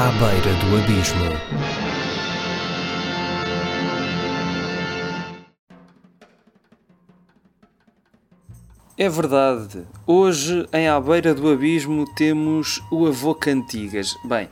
À beira do abismo. É verdade. Hoje, em À Beira do Abismo, temos o avô Cantigas. Bem,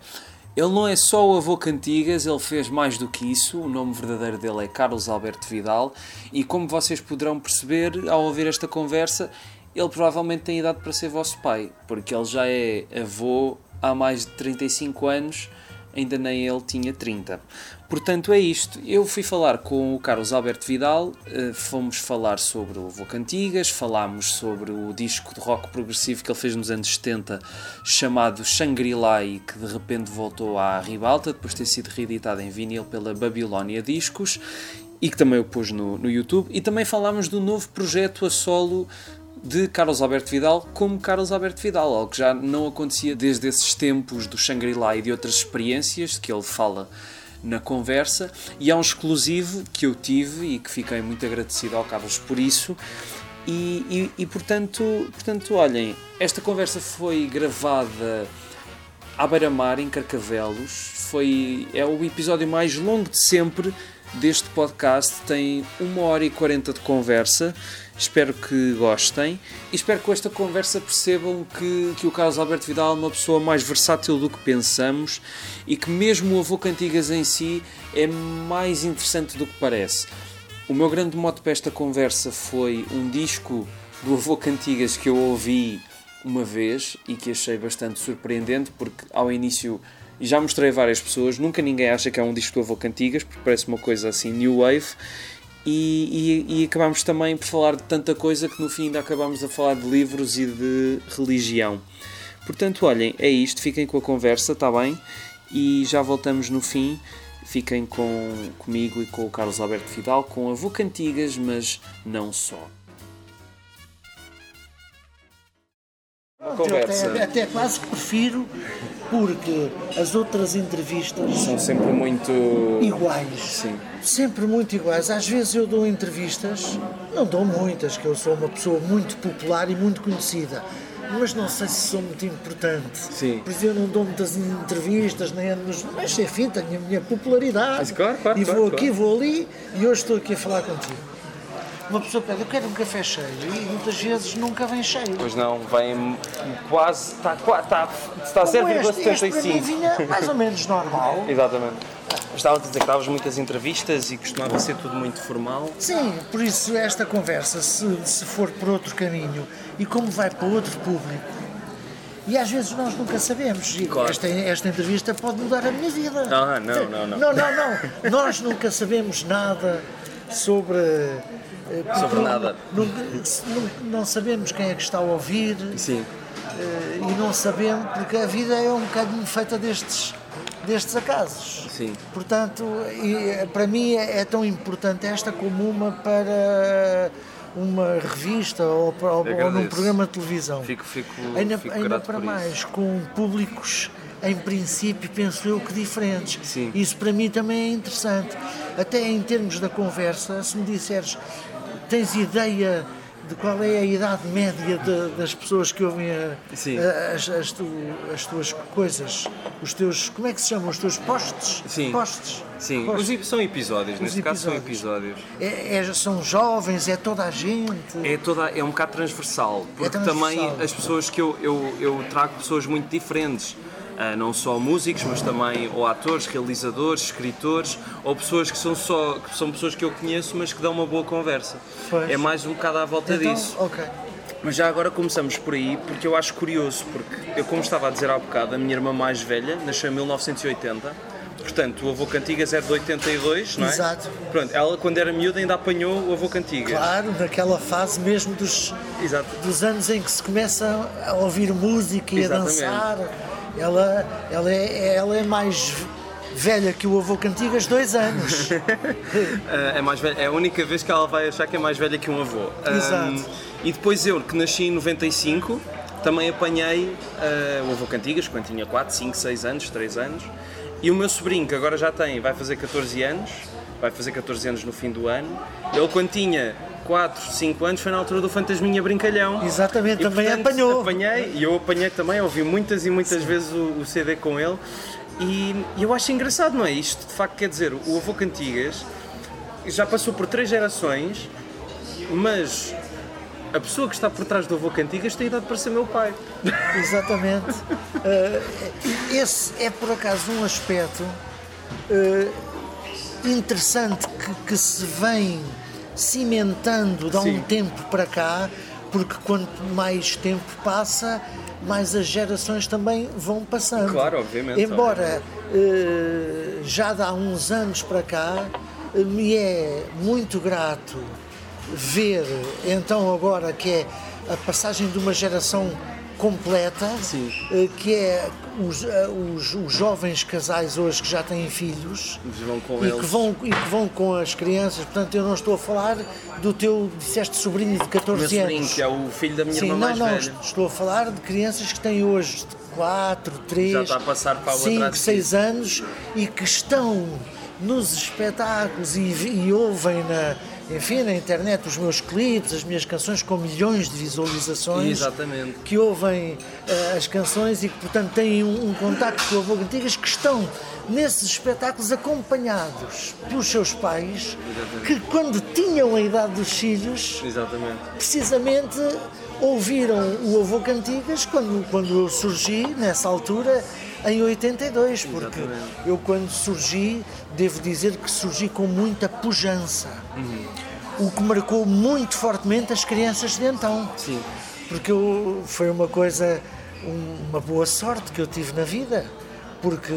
ele não é só o avô Cantigas, ele fez mais do que isso. O nome verdadeiro dele é Carlos Alberto Vidal. E como vocês poderão perceber ao ouvir esta conversa, ele provavelmente tem idade para ser vosso pai, porque ele já é avô há mais de 35 anos, ainda nem ele tinha 30. Portanto, é isto. Eu fui falar com o Carlos Alberto Vidal, eh, fomos falar sobre o Avô Cantigas, falámos sobre o disco de rock progressivo que ele fez nos anos 70, chamado Shangri-La, e que de repente voltou à ribalta, depois de ter sido reeditado em vinil pela Babilónia Discos, e que também eu pus no, no YouTube. E também falámos do novo projeto a solo de Carlos Alberto Vidal como Carlos Alberto Vidal, algo que já não acontecia desde esses tempos do Shangri-La e de outras experiências que ele fala na conversa. E há um exclusivo que eu tive e que fiquei muito agradecido ao Carlos por isso. E, e, e portanto, portanto, olhem, esta conversa foi gravada à beira-mar, em Carcavelos. Foi, é o episódio mais longo de sempre deste podcast. Tem uma hora e quarenta de conversa. Espero que gostem e espero que com esta conversa percebam que, que o Carlos Alberto Vidal é uma pessoa mais versátil do que pensamos e que mesmo o Avô Cantigas em si é mais interessante do que parece. O meu grande mote para esta conversa foi um disco do Avô Cantigas que eu ouvi uma vez e que achei bastante surpreendente porque ao início já mostrei a várias pessoas, nunca ninguém acha que é um disco do Avô Cantigas porque parece uma coisa assim new wave e, e, e, acabámos também por falar de tanta coisa que no fim ainda acabámos a falar de livros e de religião. Portanto, olhem, é isto, fiquem com a conversa, está bem? E já voltamos no fim. Fiquem com, comigo e com o Carlos Alberto Fidal, com a Avô Cantigas, mas não só. Conversa. Até, até quase que prefiro, porque as outras entrevistas são sempre muito iguais. Sim. Sempre muito iguais. Às vezes eu dou entrevistas, não dou muitas, que eu sou uma pessoa muito popular e muito conhecida. Mas não sei se sou muito importante. Sim. Por isso eu não dou muitas entrevistas, nem nos. Mas enfim, tenho a minha popularidade. Mas, claro, claro, e vou claro, aqui, claro. vou ali e hoje estou aqui a falar contigo uma pessoa pede, eu quero um café cheio e muitas vezes nunca vem cheio. Pois não, vem quase, está, está, está a 0,75. vinha mais ou menos normal. Exatamente. Estava a dizer que davas muitas entrevistas e costumava ser tudo muito formal. Sim, por isso esta conversa, se, se for por outro caminho e como vai para outro público, e às vezes nós nunca sabemos. E Claro. esta, esta entrevista pode mudar a minha vida. Ah, não, não, não. Não, não, não. Nós nunca sabemos nada sobre. Sobre nada. Não, não- sabemos quem é que está a ouvir Sim. eh, e não sabemos, porque a vida é um bocadinho feita destes, destes acasos. Sim. Portanto, eh, para mim é, é tão importante esta como uma para uma revista ou, para, ou num programa de televisão. Fico, fico, ainda fico ainda para mais, isso. com públicos, em princípio, penso eu que diferentes. Sim. Isso para mim também é interessante. Até em termos da conversa, se me disseres, tens ideia de qual é a idade média de- das pessoas que ouvem a- as, as tu- as tuas coisas, os teus, como é que se chamam, os teus posts? Sim. Posts. Sim, Posts. os são episódios, neste caso são episódios. episódios. É- é- são jovens, é toda a gente. É, toda, é um bocado transversal, porque transversal. também as pessoas que eu, eu, eu trago pessoas muito diferentes. Ah, não só músicos, mas também ou atores, realizadores, escritores, ou pessoas que são só que são pessoas que eu conheço, mas que dão uma boa conversa. Pois. É mais um bocado à volta Então, disso. ok. Mas já agora começamos por aí, porque eu acho curioso, porque eu, como estava a dizer há bocado, a minha irmã mais velha nasceu em 1980, portanto o avô Cantigas é de 82, não é? Exato. Pronto, ela quando era miúda ainda apanhou o avô Cantigas. Claro, naquela fase mesmo dos, Exato. dos anos em que se começa a ouvir música e Exatamente. a dançar. Ela, ela, é, ela é mais velha que o avô Cantigas, dois anos. É, mais velha, é a única vez que ela vai achar que é mais velha que um avô. Um, Exato. e depois eu, que nasci em 95, também apanhei uh, o avô Cantigas, quando tinha 4, 5, 6 anos, 3 anos. E o meu sobrinho, que agora já tem, vai fazer 14 anos, vai fazer 14 anos no fim do ano. Ele, quando tinha 4, 5 anos, foi na altura do Fantasminha Brincalhão. Exatamente, E, também portanto, apanhou. Apanhei e eu apanhei também, ouvi muitas e muitas vezes o, o CD com ele. E eu acho engraçado, não é? Isto de facto quer dizer, o avô Cantigas já passou por três gerações, mas a pessoa que está por trás do avô Cantigas tem idade para ser meu pai. Exatamente. Uh, esse é por acaso um aspecto uh, interessante que, que, se vem cimentando de há um tempo para cá, porque quanto mais tempo passa, mais as gerações também vão passando. Claro, obviamente. Embora uh, já há uns anos para cá, me é muito grato ver, então agora que é a passagem de uma geração completa. Eh, que é os, eh, os, os, jovens casais hoje que já têm filhos e, que vão, e que vão com as crianças. Portanto, eu não estou a falar do teu, disseste, sobrinho de 14 Meu anos. Sobrinho, que é o filho da minha Sim, irmã não, não, velha. estou a falar de crianças que têm hoje 4, 3, já está a passar para 5, 6 anos e que estão nos espetáculos e, e ouvem na enfim, na internet os meus clipes, as minhas canções com milhões de visualizações. Exatamente. Que ouvem uh, as canções e que, portanto, têm um, um contacto com a Vogue Antigas que estão nesses espetáculos acompanhados pelos seus pais, Exatamente. que quando tinham a idade dos filhos, Exatamente. precisamente ouviram o Avô Cantigas quando, quando eu surgi, nessa altura, em 82, porque Exatamente. eu quando surgi, devo dizer que surgi com muita pujança. Uhum. O que marcou muito fortemente as crianças de então. Sim. Porque eu, foi uma coisa, uma boa sorte que eu tive na vida, porque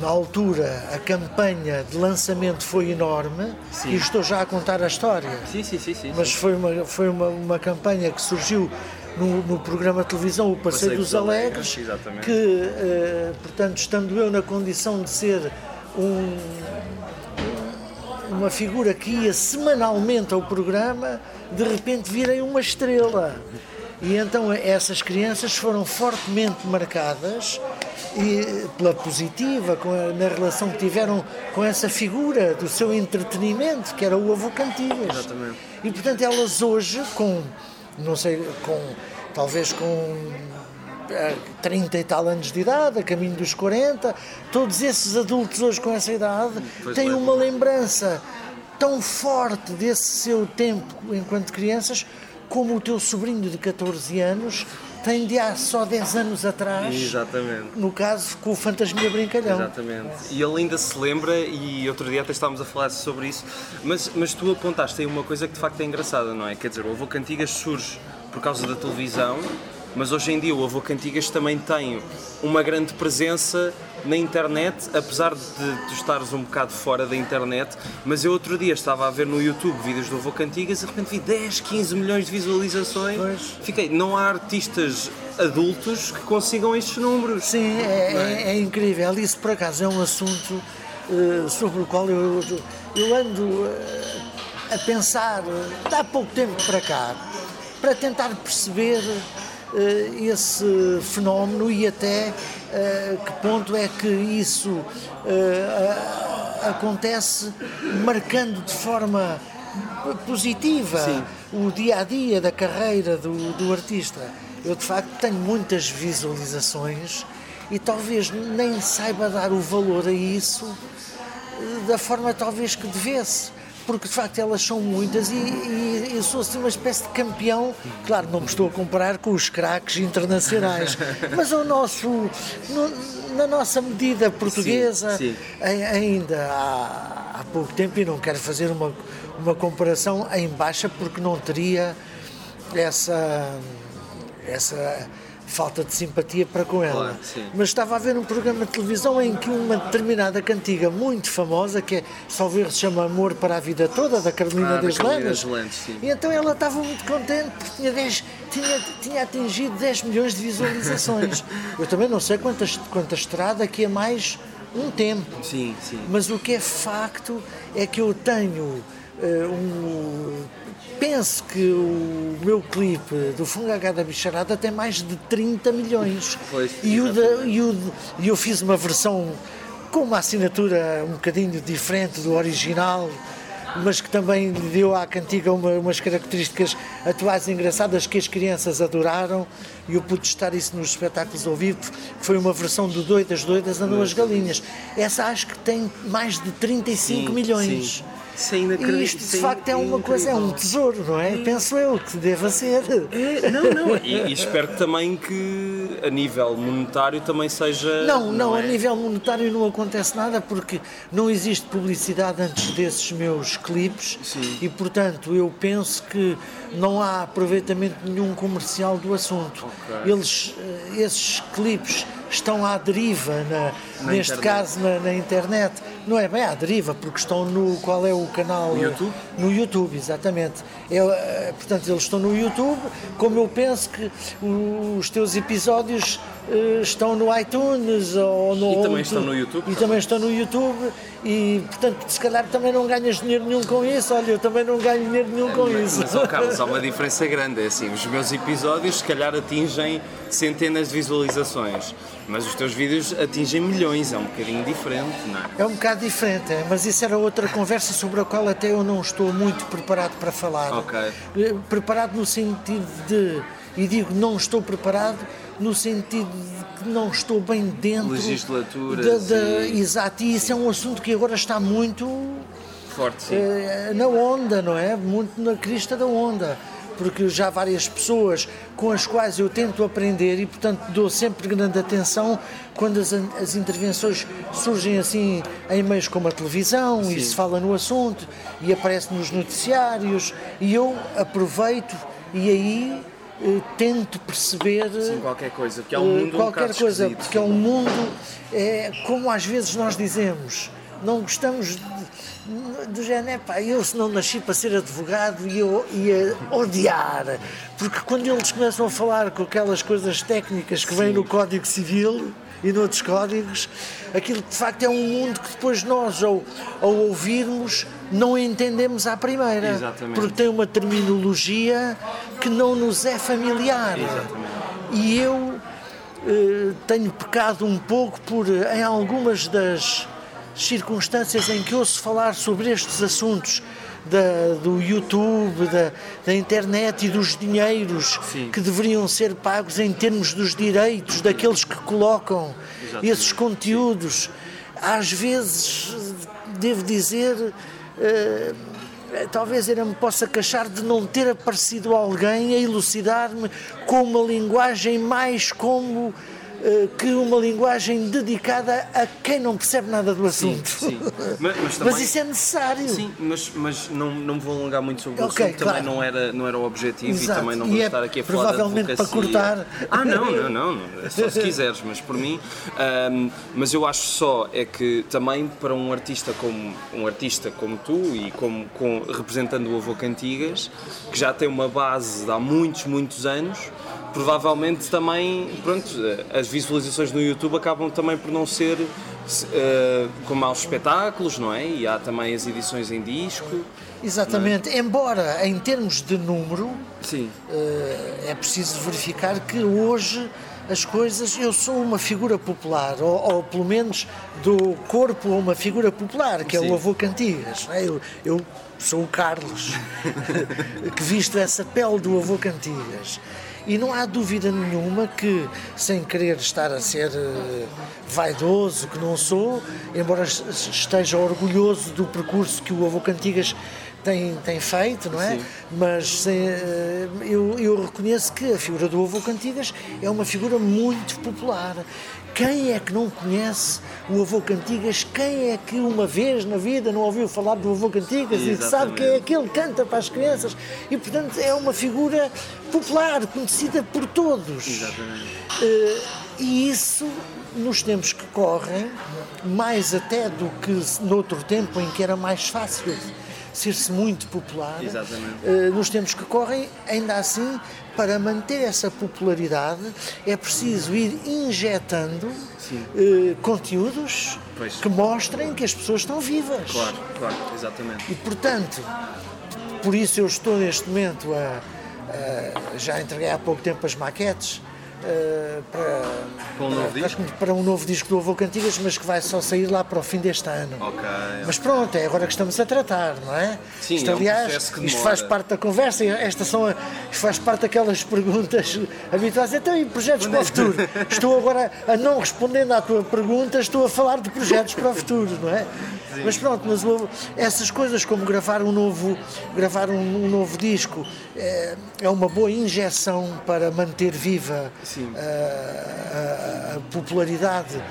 na altura a campanha de lançamento foi enorme sim. e estou já a contar a história. Sim, sim, sim. sim mas foi, uma, foi uma, uma campanha que surgiu no, no, programa de televisão O Passeio, Passeio dos Alegres, Alegres que, uh, portanto, estando eu na condição de ser um, uma figura que ia semanalmente ao programa, de repente virei uma estrela. E então essas crianças foram fortemente marcadas e pela positiva, com a, na relação que tiveram com essa figura do seu entretenimento, que era o avô Cantigas. Exatamente. E portanto elas hoje, com não sei, com talvez com 30 e tal anos de idade, a caminho dos 40, todos esses adultos hoje com essa idade pois têm uma lembrança tão forte desse seu tempo enquanto crianças como o teu sobrinho de 14 anos tem de há só 10 anos atrás. Exatamente. No caso, com o Fantasmia Brincalhão. Exatamente. E ele ainda se lembra, e outro dia até estávamos a falar sobre isso, mas, mas tu apontaste aí uma coisa que de facto é engraçada, não é? Quer dizer, o Avô Cantigas surge por causa da televisão, mas hoje em dia o Avô Cantigas também tem uma grande presença na internet, apesar de tu estares um bocado fora da internet, mas eu outro dia estava a ver no YouTube vídeos do Avô Cantigas e de repente vi 10, 15 milhões de visualizações. Pois. Fiquei, não há artistas adultos que consigam estes números. Sim, é, é? é incrível. Isso por acaso é um assunto uh, sobre o qual eu, eu ando uh, a pensar uh, há pouco tempo para cá, para tentar perceber esse fenómeno e até que ponto é que isso uh, acontece marcando de forma positiva Sim. o dia a dia da carreira do, do artista. Eu de facto tenho muitas visualizações e talvez nem saiba dar o valor a isso da forma talvez que devesse porque de facto elas são muitas e, e, eu sou assim uma espécie de campeão. Claro, não me estou a comparar com os craques internacionais, mas o nosso, no, na nossa medida portuguesa, sim, sim. ainda há, há pouco tempo, e não quero fazer uma, uma comparação em baixa porque não teria essa. essa falta de simpatia para com ela. Claro, Mas estava a ver um programa de televisão em que uma determinada cantiga muito famosa, que é, salvo se chama Amor para a Vida Toda, da Carolina ah, das Landas, e então ela estava muito contente porque tinha, 10, tinha, tinha atingido 10 milhões de visualizações. Eu também não sei quantas, quantas estrada daqui a mais um tempo. Sim, sim. Mas o que é facto é que eu tenho uh, um penso que o meu clipe do Fungagá da Bicharada tem mais de 30 milhões. Pois, e, o de, e, o e eu fiz uma versão com uma assinatura um bocadinho diferente do original, mas que também deu à cantiga uma, umas características atuais engraçadas que as crianças adoraram e eu pude testar isso nos espetáculos ao vivo, que foi uma versão do Doidas Doidas Andam as Galinhas. Essa acho que tem mais de 35 Sim, milhões. sim. E isto de facto é uma coisa, é um tesouro, não é? Penso eu que deva ser. É, não, não. E, e espero também que a nível monetário também seja. Não, não, a é? nível monetário não acontece nada porque não existe publicidade antes desses meus clipes Sim. e, portanto, eu penso que não há aproveitamento nenhum comercial do assunto. Ok. Eles, eh, esses clipes estão à deriva, na- Na neste internet. caso na, na internet. Não é bem à deriva, porque estão no. Qual é o canal? No YouTube? No YouTube, exatamente. Eh, portanto, eles estão no YouTube, como eu penso que os teus episódios estão no iTunes ou no E também estão no YouTube, E também estão no YouTube e, portanto, se calhar também não ganhas dinheiro nenhum com isso. Olha, eu também não ganho dinheiro nenhum com isso. Mas, ó Carlos, há uma diferença grande. É assim, os meus episódios se calhar atingem centenas de visualizações, mas os teus vídeos atingem milhões. É um bocadinho diferente, não é? É um bocado diferente, é, mas isso era outra conversa sobre a qual até eu não estou muito preparado para falar. Ok. Eh, Preparado no sentido de, e digo não estou preparado, no sentido de que não estou bem dentro Legislaturas da, da- e- Exato, e isso é um assunto que agora está muito Forte, sim. eh, na onda, não é? Muito na crista da onda. Porque já há várias pessoas com as quais eu tento aprender e, portanto, dou sempre grande atenção quando as, as intervenções surgem assim em meios como a televisão e se fala no assunto e aparece nos noticiários e eu aproveito e aí tento perceber Sim, qualquer coisa, porque é um eh, mundo um qualquer bocado coisa, porque é um mundo, é, como às vezes nós dizemos, não gostamos de, do género, "Epá, eu se não nasci para ser advogado e eu ia odiar, porque quando eles começam a falar com aquelas coisas técnicas que vêm no Código Civil e noutros códigos, aquilo de facto é um mundo que depois nós, ao, ao ouvirmos, não entendemos à primeira, Exatamente. porque tem uma terminologia que não nos é familiar. E eu eh, tenho pecado um pouco por, em algumas das circunstâncias em que ouço falar sobre estes assuntos da- do YouTube, da, da internet e dos dinheiros Sim. que deveriam ser pagos em termos dos direitos daqueles que colocam Exatamente. esses conteúdos. Às vezes, devo dizer, eh, talvez eu me possa queixar de não ter aparecido alguém a elucidar-me com uma linguagem mais como que uma linguagem dedicada a quem não percebe nada do Sim, assunto. sim. Mas, mas também... Mas isso é necessário. Sim, mas, mas não, não me vou alongar muito sobre o assunto, também claro. não era, não era o objetivo Exato. e também não vou é estar aqui a falar provavelmente para cortar. Ah, não, não, não, não, é só se quiseres, mas por mim. ahm, mas eu acho só é que também para um artista como um artista como tu e como com, representando o Avô Cantigas, que já tem uma base de há muitos, muitos anos, provavelmente também, pronto, as visualizações no YouTube acabam também por não ser se- eh, como há os espetáculos, não é? E há também as edições em disco. Exatamente. Embora em termos de número, Sim. eh, é preciso verificar que hoje as coisas. Eu sou uma figura popular, ou, ou pelo menos do corpo a uma figura popular, que é Sim. o avô Cantigas. é? Eu, eu sou o Carlos, que visto essa pele do avô Cantigas. E não há dúvida nenhuma que, sem querer estar a ser eh, vaidoso, que não sou, embora es- esteja orgulhoso do percurso que o avô Cantigas tem, tem feito, não é? Sim. Mas sem, eh, eu, eu reconheço que a figura do avô Cantigas é uma figura muito popular. Quem é que não conhece o avô Cantigas? Quem é que uma vez na vida não ouviu falar do avô Cantigas e que sabe que é aquele que canta para as crianças? E portanto é uma figura popular, conhecida por todos. Exatamente. Eh, e isso, nos tempos que correm, mais até do que noutro tempo em que era mais fácil ser-se muito popular, Exatamente. eh, nos tempos que correm, ainda assim, para manter essa popularidade, é preciso ir injetando eh, conteúdos Pois. que mostrem que as pessoas estão vivas. Claro, claro, exatamente. E portanto, por isso eu estou neste momento a, a- já entreguei há pouco tempo as maquetes eh, para, Para um novo para- disco? para um novo disco do Avô Cantigas, mas que vai só sair lá para o fim deste ano. Ok. Mas pronto, é agora que estamos a tratar, não é? Sim, isto, é um aliás, processo que isto faz parte da conversa, estas são isto faz parte daquelas perguntas habituais. Então, e projetos para o futuro? Estou agora, a não respondendo à tua pergunta, estou a falar de projetos para o futuro, não é? Mas pronto, mas o- essas coisas como gravar um novo, gravar um, um novo disco é, é uma boa injeção para manter viva Sim. A, a- popularidade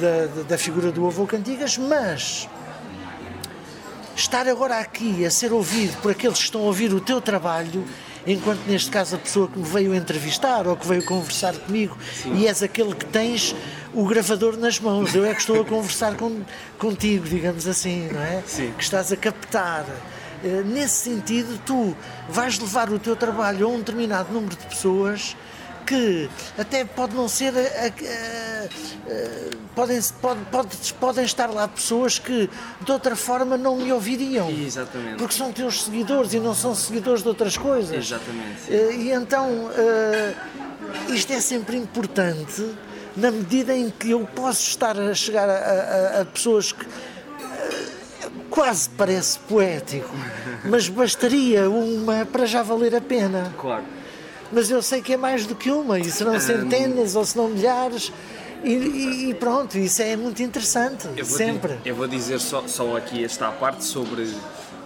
da, da- figura do avô Cantigas, mas estar agora aqui a ser ouvido por aqueles que estão a ouvir o teu trabalho, enquanto neste caso a pessoa que me veio entrevistar ou que veio conversar comigo e és aquele que tens o gravador nas mãos, eu é que estou a conversar com, contigo, digamos assim, não é? Sim. Que estás a captar. Eh, Nesse sentido, tu vais levar o teu trabalho a um determinado número de pessoas que até pode não ser. podem, pode, pode- podem estar lá pessoas que de outra forma não me ouviriam. Exatamente. Porque são teus seguidores e não são seguidores de outras coisas. Exatamente. Eh, E então, eh, isto é sempre importante na medida em que eu posso estar a chegar a, a- a pessoas que eh, quase parece poético, mas bastaria uma para já valer a pena. Claro. Mas eu sei que é mais do que uma, e serão centenas ou se não milhares, e, e- pronto, isso é muito interessante, Eu sempre. di- eu vou dizer só, só aqui esta parte sobre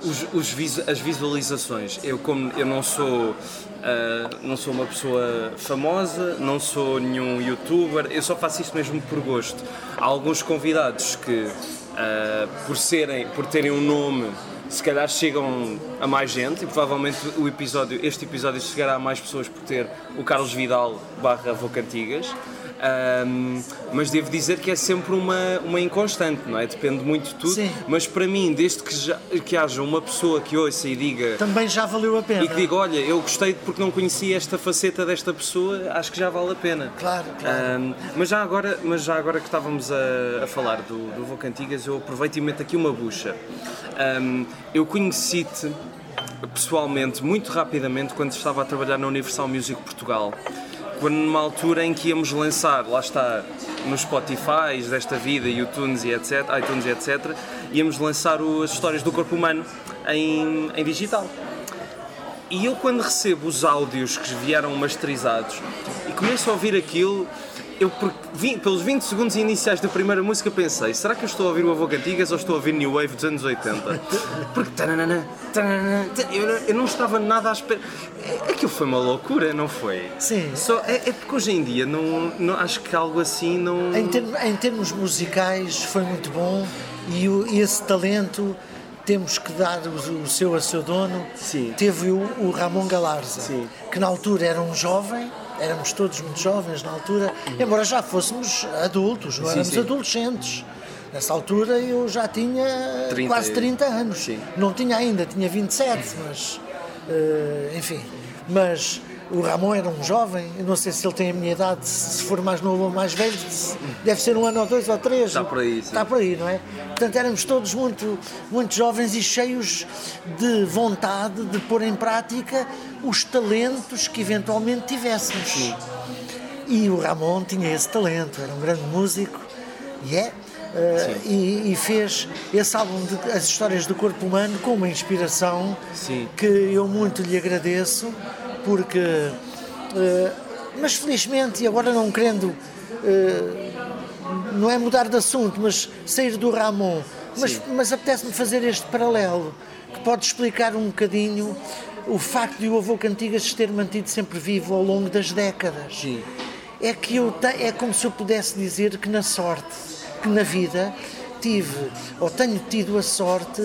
os, os visu- as visualizações. Eu como eu não sou ah, não sou uma pessoa famosa, não sou nenhum youtuber, eu só faço isto mesmo por gosto. Há alguns convidados que ah, por serem, por terem um nome se calhar chegam a mais gente e provavelmente o episódio, este episódio chegará a mais pessoas por ter o Carlos Vidal barra Avô Ahm, mas devo dizer que é sempre uma, uma inconstante, não é? Depende muito de tudo. Sim. Mas para mim, desde que, já- que haja uma pessoa que ouça e diga Também já valeu a pena. e que diga, olha, eu gostei porque não conhecia esta faceta desta pessoa, acho que já vale a pena. Claro, claro. Ahm, mas, já agora, mas já agora que estávamos a, a falar do, do Vô Cantigas, eu aproveito e meto aqui uma bucha. Ahm, eu conheci-te pessoalmente muito rapidamente quando estava a trabalhar na Universal Music Portugal. Quando numa altura em que íamos lançar, lá está, nos Spotify desta vida, iTunes e etc, iTunes e etc, íamos lançar as histórias do corpo humano em, em digital. E eu quando recebo os áudios que vieram masterizados e começo a ouvir aquilo, eu por, vi- pelos 20 segundos iniciais da primeira música pensei, será que eu estou a ouvir o Avô Cantigas ou estou a ouvir New Wave dos anos 80? Porque tananana, tananana, tan- eu, não- eu não estava nada à espera. É- Aquilo foi uma loucura, não foi? Sim. Só, é, é porque hoje em dia não, não, acho que algo assim não. Em, termos- em termos musicais foi muito bom e, o- e esse talento temos que dar o, o seu a seu dono. Sim. Teve o, o Ramon Galarza, Sim. que na altura era um jovem, éramos todos muito jovens na altura, embora já fôssemos adultos, não Sim, éramos sim. adolescentes. Nessa altura eu já tinha 30 quase e- 30 anos. Sim. Não tinha ainda, tinha 27, mas eh, enfim. Mas o Ramon era um jovem, eu não sei se ele tem a minha idade, se for mais novo ou mais velho, deve ser um ano ou dois ou três. Está por aí, sim. Está por aí, não é? Portanto, éramos todos muito, muito jovens e cheios de vontade de pôr em prática os talentos que eventualmente tivéssemos. E o Ramon tinha esse talento, era um grande músico e é. eh, e, e fez esse álbum de As Histórias do Corpo Humano com uma inspiração Sim. que eu muito lhe agradeço, porque. eh, mas felizmente, e agora não querendo. eh, não é mudar de assunto, mas sair do Ramon. Mas, mas apetece-me fazer este paralelo, que pode explicar um bocadinho o facto de o avô Cantigas se ter mantido sempre vivo ao longo das décadas. Sim. É que eu é como se eu pudesse dizer que na sorte, que na vida tive ou tenho tido a sorte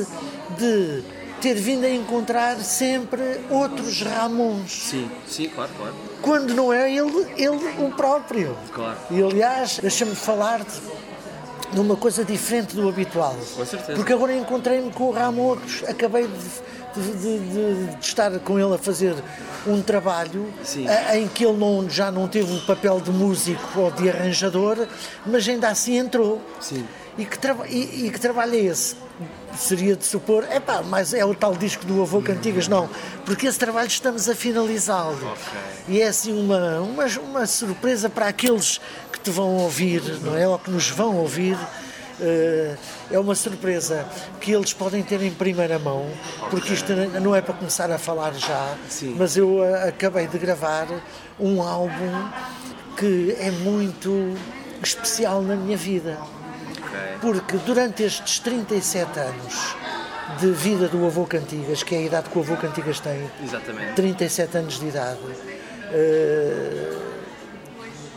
de ter vindo a encontrar sempre outros Ramons Sim, sim, claro, claro. quando não é ele, ele o próprio. Claro. E aliás, deixa-me falar-te de uma coisa diferente do habitual. Com certeza. Porque agora encontrei-me com o Ramos, acabei de, de- de- de- estar com ele a fazer um trabalho a- em que ele não- já não teve o papel de músico ou de arranjador, mas ainda assim entrou. Sim. E que, e- e que trabalho é esse? Seria de supor, é pá, mas é o tal disco do Avô Cantigas, não, porque esse trabalho estamos a finalizá-lo. Ok. E é assim uma, uma, uma surpresa para aqueles que te vão ouvir, não é? Ou que nos vão ouvir. Eh, é uma surpresa que eles podem ter em primeira mão, porque isto não é para começar a falar já, Sim. mas eu eh, acabei de gravar um álbum que é muito especial na minha vida. Porque durante estes 37 anos de vida do avô Cantigas, que é a idade que o avô Cantigas tem, Exatamente. 37 anos de idade, eh,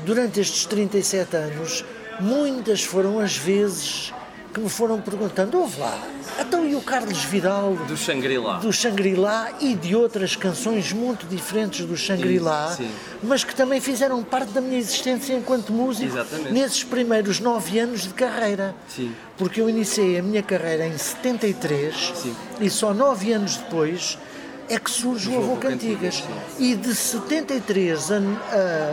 durante estes 37 anos, muitas foram as vezes que me foram perguntando: ouve lá, então e o Carlos Vidal? Do Shangri-La. do Shangri-La e de outras canções muito diferentes do Shangri-La, sim. mas que também fizeram parte da minha existência enquanto músico Exatamente. nesses primeiros nove anos de carreira. Sim. Porque eu iniciei a minha carreira em 73 Sim. e só nove anos depois é que surge o Avô Avô Cantigas, Cantigas. E de 73 a,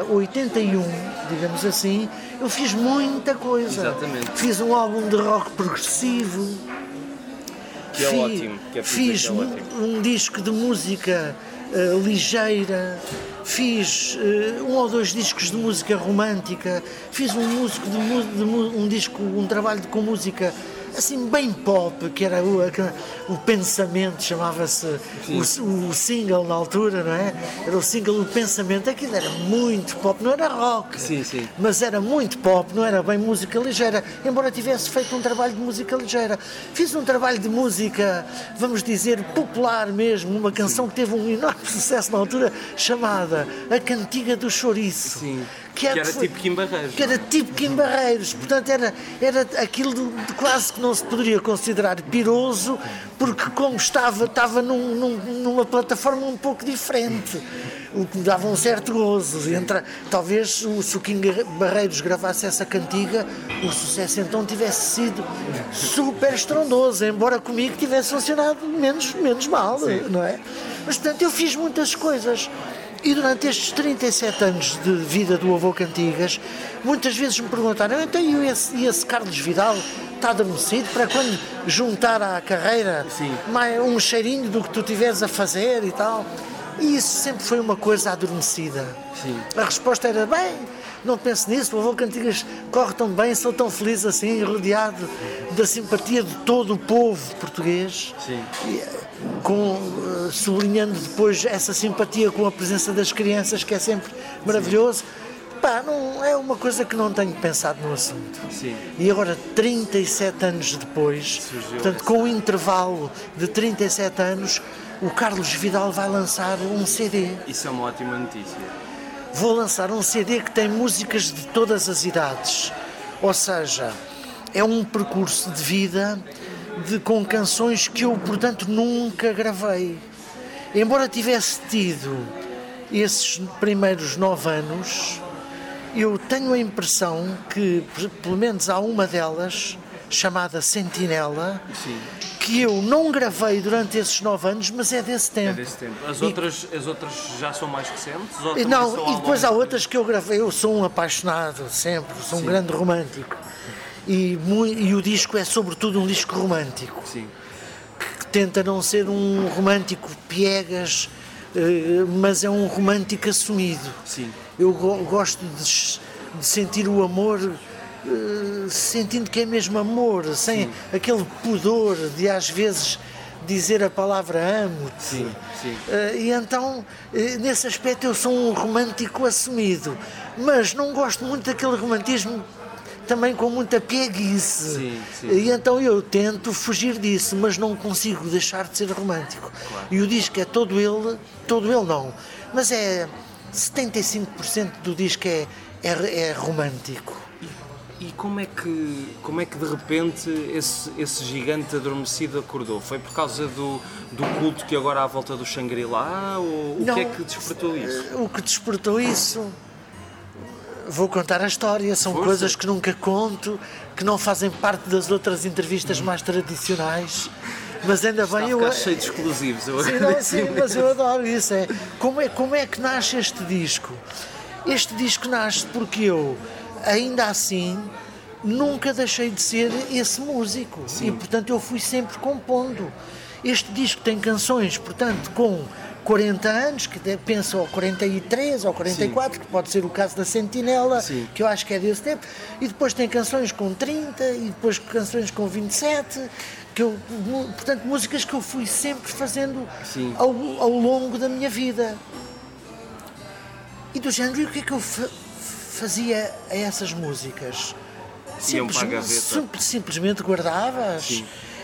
a 81, digamos assim, eu fiz muita coisa. Exatamente. Fiz um álbum de rock progressivo, Que é Fi- ótimo, que é fiz isso que é um, ótimo. um disco de música eh, ligeira, fiz eh, um ou dois discos de música romântica, fiz um músico de, de um disco, um trabalho de- com música assim bem pop, que era o, o pensamento, chamava-se o, o single na altura, não é? Era o single O Pensamento, aquilo era muito pop, não era rock Sim, sim. mas era muito pop, não era bem música ligeira, embora tivesse feito um trabalho de música ligeira. Fiz um trabalho de música, vamos dizer, popular mesmo, uma canção que teve um enorme sucesso na altura, chamada A Cantiga do Chouriço. Sim. Que, é Que era foi- tipo Kim Barreiros, Que era tipo Kim Barreiros, portanto era, era aquilo de, de quase que não se poderia considerar piroso, porque como estava, estava num- num- numa plataforma um pouco diferente, o que me dava um certo gozo. Entre, talvez o, se o Kim Barreiros gravasse essa cantiga, o sucesso então tivesse sido super estrondoso, embora comigo tivesse funcionado menos, menos mal, não é? Mas portanto eu fiz muitas coisas. E durante estes 37 anos de vida do avô Cantigas, muitas vezes me perguntaram: então e esse, e esse Carlos Vidal está adormecido para quando juntar à carreira Sim. mais um cheirinho do que tu tiveres a fazer e tal? E isso sempre foi uma coisa adormecida. Sim. A resposta era: bem, não pense nisso, o avô Cantigas corre tão bem, sou tão feliz assim, rodeado da simpatia de todo o povo português Sim. e, eh, com, eh, sublinhando depois essa simpatia com a presença das crianças, que é sempre maravilhoso. Pá, não, é uma coisa que não tenho pensado no assunto. Sim. E agora, 37 anos depois, Surgiu portanto, essa- com um intervalo de 37 anos, o Carlos Vidal vai lançar um CD. Isso é uma ótima notícia. Vou lançar um CD que tem músicas de todas as idades. Ou seja, é um percurso de vida de, com canções que eu, portanto, nunca gravei. Embora tivesse tido esses primeiros nove anos, eu tenho a impressão que, pelo menos há uma delas, chamada Sentinela, Sim. que eu não gravei durante esses nove anos, mas é desse É tempo. desse tempo. As E- outras, as outras já são mais recentes? Ou Não, e depois há outras que eu gravei. Eu sou um apaixonado, sempre, sou um Sim. grande romântico. E, e o disco é, sobretudo, um disco romântico, Sim. que tenta não ser um romântico piegas, eh, mas é um romântico assumido. Sim. Eu go- gosto de, de sentir o amor eh, sentindo que é mesmo amor, sem aquele pudor de às vezes dizer a palavra amo-te. Sim, sim. Eh, e então, eh, nesse aspecto, eu sou um romântico assumido, mas não gosto muito daquele romantismo também com muita pieguice. Sim, sim. E então eu tento fugir disso, mas não consigo deixar de ser romântico. E o disco é todo ele, todo ele não, mas é 75% do disco é, é, é romântico. E como é que, como é que de repente esse, esse gigante adormecido acordou? Foi por causa do, do culto que agora há à volta do Shangri-La? Ou o Não, que é que despertou isso? O que despertou isso? Vou contar a história, são Força. coisas que nunca conto, que não fazem parte das outras entrevistas mais tradicionais, mas ainda Está bem eu. ficar cheio de exclusivos. Eu Sim, não, sim, mas eu adoro isso. É. Como, é, como é que nasce este disco? Este disco nasce porque eu, ainda assim, nunca deixei de ser esse músico. E, portanto, eu fui sempre compondo. Este disco tem canções, portanto, com 40 anos, que penso ou 43 ou 44, que pode ser o caso da Sentinela, Sim. que eu acho que é desse tempo, e depois tem canções com 30 e depois canções com 27, que eu, portanto, músicas que eu fui sempre fazendo Sim. ao, ao longo da minha vida. E do género, e o que é que eu fazia essas músicas? Iam para a gaveta. sim- simplesmente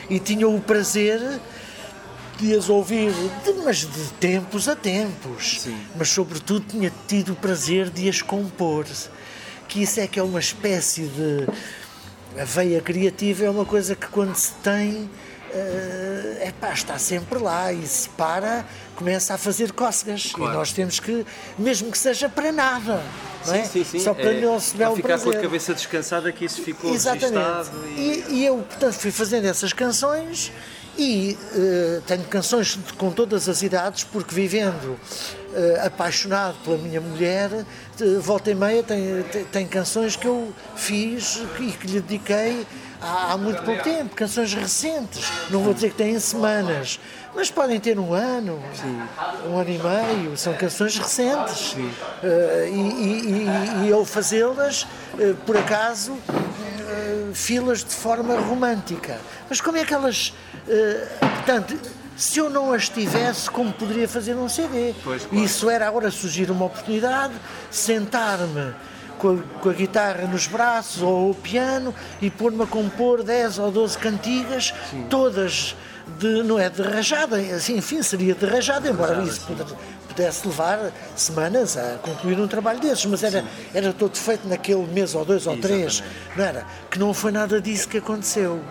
e tinha o prazer de as ouvir, de, mas de tempos a tempos. Sim. Mas, sobretudo, tinha tido o prazer de as compor. Que isso é que é uma espécie de. A veia criativa é uma coisa que, quando se tem, é pá, está sempre lá e se para, começa a fazer cócegas. Claro. E nós temos que, mesmo que seja para nada, não é? Sim, sim, sim. Só para É, nosso para belo ficar prazer. com a cabeça descansada que isso ficou Exatamente. E... E, e eu, portanto, fui fazendo essas canções e eh, tenho canções de- com todas as idades, porque vivendo eh, apaixonado pela minha mulher, de volta e meia tem, tem, tem canções que eu fiz e que lhe dediquei há, há muito pouco tempo, canções recentes. Não vou dizer que têm semanas, mas podem ter um ano, um ano e meio, são canções recentes. Eh, e, e, e, eu fazê-las, eh, por acaso, eh, filas de forma romântica. Mas como é que elas. portanto, se eu não as tivesse, como poderia fazer um CD? Pois, claro. Isso era agora surgir uma oportunidade, sentar-me com a, com a guitarra nos braços ou o piano e pôr-me a compor 10 ou 12 cantigas, todas de, não é de rajada, assim, enfim, seria de rajada, embora isso pudesse, pudesse levar semanas a concluir um trabalho desses, mas era, era todo feito naquele mês ou dois ou três, não era? Que não foi nada disso que aconteceu.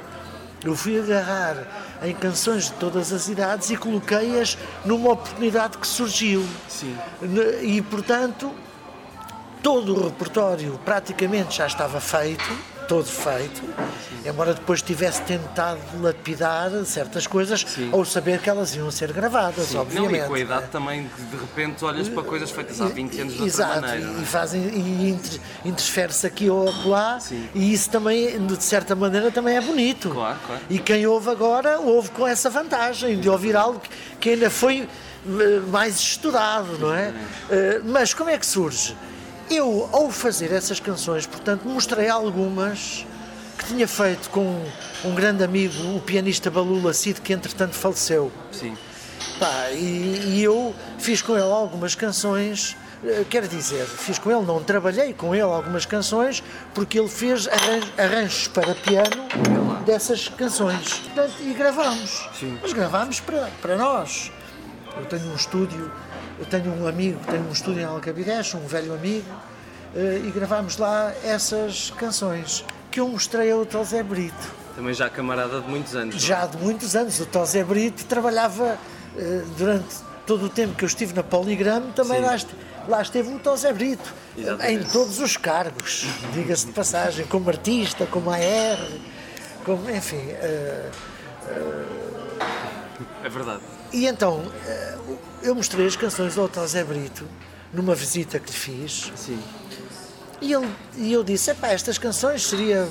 Eu fui agarrar em canções de todas as idades e coloquei-as numa oportunidade que surgiu. Sim. E, portanto, todo o repertório praticamente já estava feito, todo feito, embora depois tivesse tentado lapidar certas coisas ao saber que elas iam ser gravadas, Não, obviamente. e com a idade né? também, de de repente olhas para coisas feitas há 20 anos de outra Exato, maneira. não é? e fazem e inter- interfere-se aqui ou acolá Sim. e isso também, de certa maneira, também é bonito. Claro, claro. E quem ouve agora, ouve com essa vantagem de ouvir algo que- que ainda foi eh, mais estudado, não é? Eh, Mas como é que surge? Eu, ao fazer essas canções, portanto, mostrei algumas que tinha feito com um grande amigo, o pianista Balula Cid, que entretanto faleceu. Sim. Pá, e, e eu fiz com ele algumas canções, eh, quer dizer, fiz com ele, não trabalhei com ele algumas canções, porque ele fez arran- arranjos para piano dessas canções. Portanto, e gravámos. Sim. Mas gravámos para, para nós. Eu tenho um estúdio, eu tenho um amigo que tem um estúdio em Alcabidez, um velho amigo, eh, e gravámos lá essas canções que eu mostrei ao. Zé Brito Também já camarada de muitos anos. é? já de muitos anos. O Tosé Brito trabalhava eh, durante todo o tempo que eu estive na Poligram, também Sim. lá, este- lá esteve o Tosé Brito, Exatamente. em todos os cargos, diga-se de passagem, como artista, como AR, como, enfim. eh, É verdade. E então, eh, eu mostrei as canções do Tosé Brito numa visita que lhe fiz. Sim. E, ele, e eu disse, epá, estas canções seria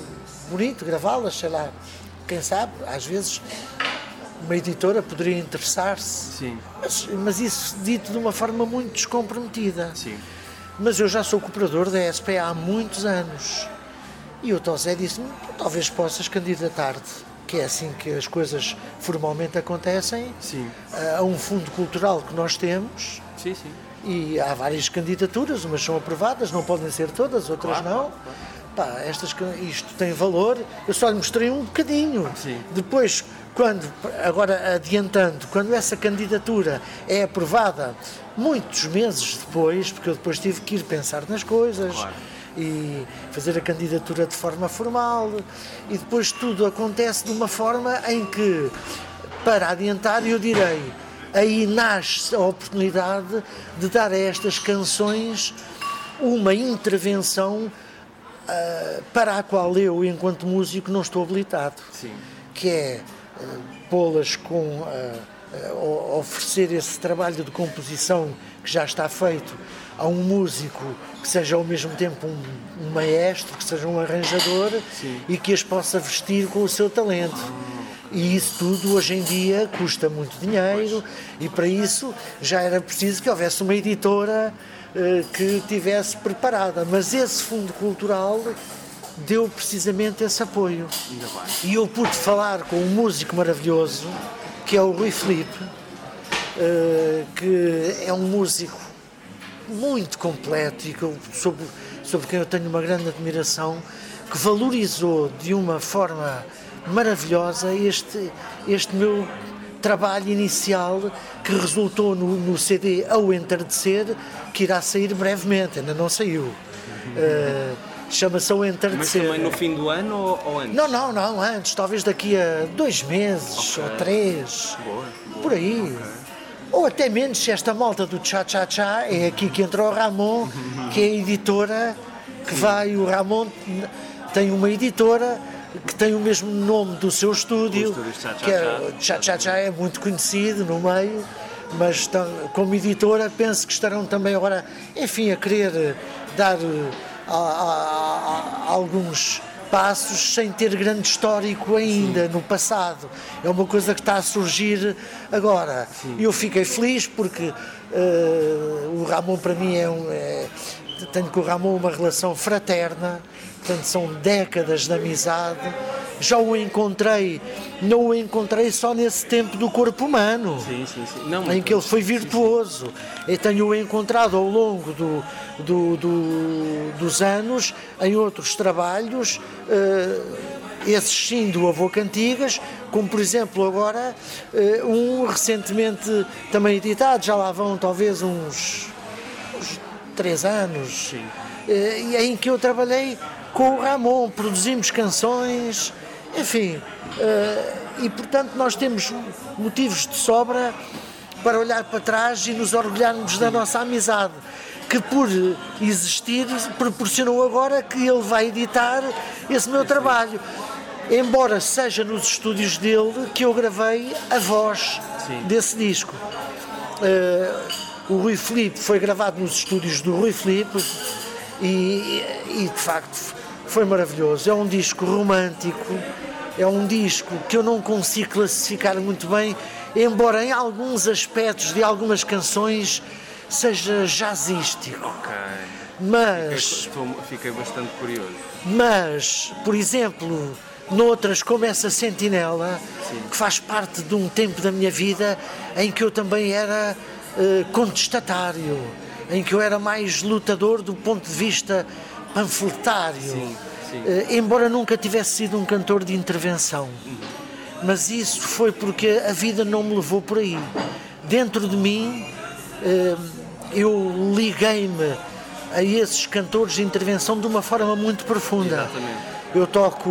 bonito gravá-las, sei lá, quem sabe, às vezes uma editora poderia interessar-se. Sim. Mas, mas isso dito de uma forma muito descomprometida. Sim. Mas eu já sou cooperador da SPA há muitos anos. E o Tosé disse-me, talvez possas candidatar-te, que é assim que as coisas formalmente acontecem, Sim. a um fundo cultural que nós temos, Sim, sim. e há várias candidaturas, umas são aprovadas, não podem ser todas, outras não. Pá, estas, isto tem valor. Eu só lhe mostrei um bocadinho. Sim. Depois, quando, agora adiantando, quando essa candidatura é aprovada, muitos meses depois, porque eu depois tive que ir pensar nas coisas Claro. E fazer a candidatura de forma formal, e depois tudo acontece de uma forma em que, para adiantar, eu direi, aí nasce a oportunidade de dar a estas canções uma intervenção ah, para a qual eu, enquanto músico, não estou habilitado Sim. que é eh, pô-las com, uh, oferecer esse trabalho de composição que já está feito a um músico que seja ao mesmo tempo um, um maestro, que seja um arranjador Sim. e que as possa vestir com o seu talento. E isso tudo hoje em dia custa muito dinheiro pois. e para isso já era preciso que houvesse uma editora uh, que tivesse preparada. Mas esse fundo cultural deu precisamente esse apoio. E eu pude falar com um músico maravilhoso que é o Rui Felipe, que é um músico muito completo e que eu, sobre, sobre quem eu tenho uma grande admiração, que valorizou de uma forma maravilhosa este, este meu trabalho inicial que resultou no, no CD Ao Entardecer, que irá sair brevemente, ainda não saiu. Uh, Chama-se Ao Entardecer. Mas também no fim do ano ou, ou, antes? Não, não, não, antes, talvez daqui a dois meses okay. ou três. Boa, boa. Por aí. Okay. Ou até menos se esta malta do Cha Cha Cha é aqui que entra o Ramon, que é a editora que vai. O Ramon tem uma editora que tem o mesmo nome do seu estúdio, que é Cha Cha Cha é muito conhecido no meio, mas estão, como editora penso que estarão também agora, enfim, a querer dar a, a, a, alguns passos sem ter grande histórico ainda Sim. no passado. É uma coisa que está a surgir agora. E eu fiquei feliz porque uh, o Ramon para mim é um. É, tenho com o Ramon uma relação fraterna, portanto são décadas de amizade já o encontrei, não o encontrei só nesse tempo do corpo humano, sim, sim, sim. Não, em que ele foi virtuoso. Eu tenho-o encontrado ao longo do, do, do, dos anos, em outros trabalhos, uh, esses sim do Avô Cantigas, como por exemplo agora uh, um recentemente também editado, já lá vão talvez uns três anos, uh, em que eu trabalhei com o Ramon, produzimos canções, enfim, uh, e portanto nós temos motivos de sobra para olhar para trás e nos orgulharmos da nossa amizade, que por existir proporcionou agora que ele vai editar esse meu trabalho. Embora seja nos estúdios dele que eu gravei a voz Sim. desse disco. Uh, o Rui Felipe foi gravado nos estúdios do Rui Felipe e, e de facto foi maravilhoso. É um disco romântico, é um disco que eu não consigo classificar muito bem, embora em alguns aspectos de algumas canções seja jazzístico. Ok. Mas. Fiquei, fiquei bastante curioso. Mas, por exemplo, noutras como essa Sentinela, Sim. que faz parte de um tempo da minha vida em que eu também era uh, contestatário, em que eu era mais lutador do ponto de vista panfletário, sim, sim. Uh, embora nunca tivesse sido um cantor de intervenção. Mas isso foi porque a vida não me levou por aí. Dentro de mim, uh, eu liguei-me a esses cantores de intervenção de uma forma muito profunda. Exatamente. Eu toco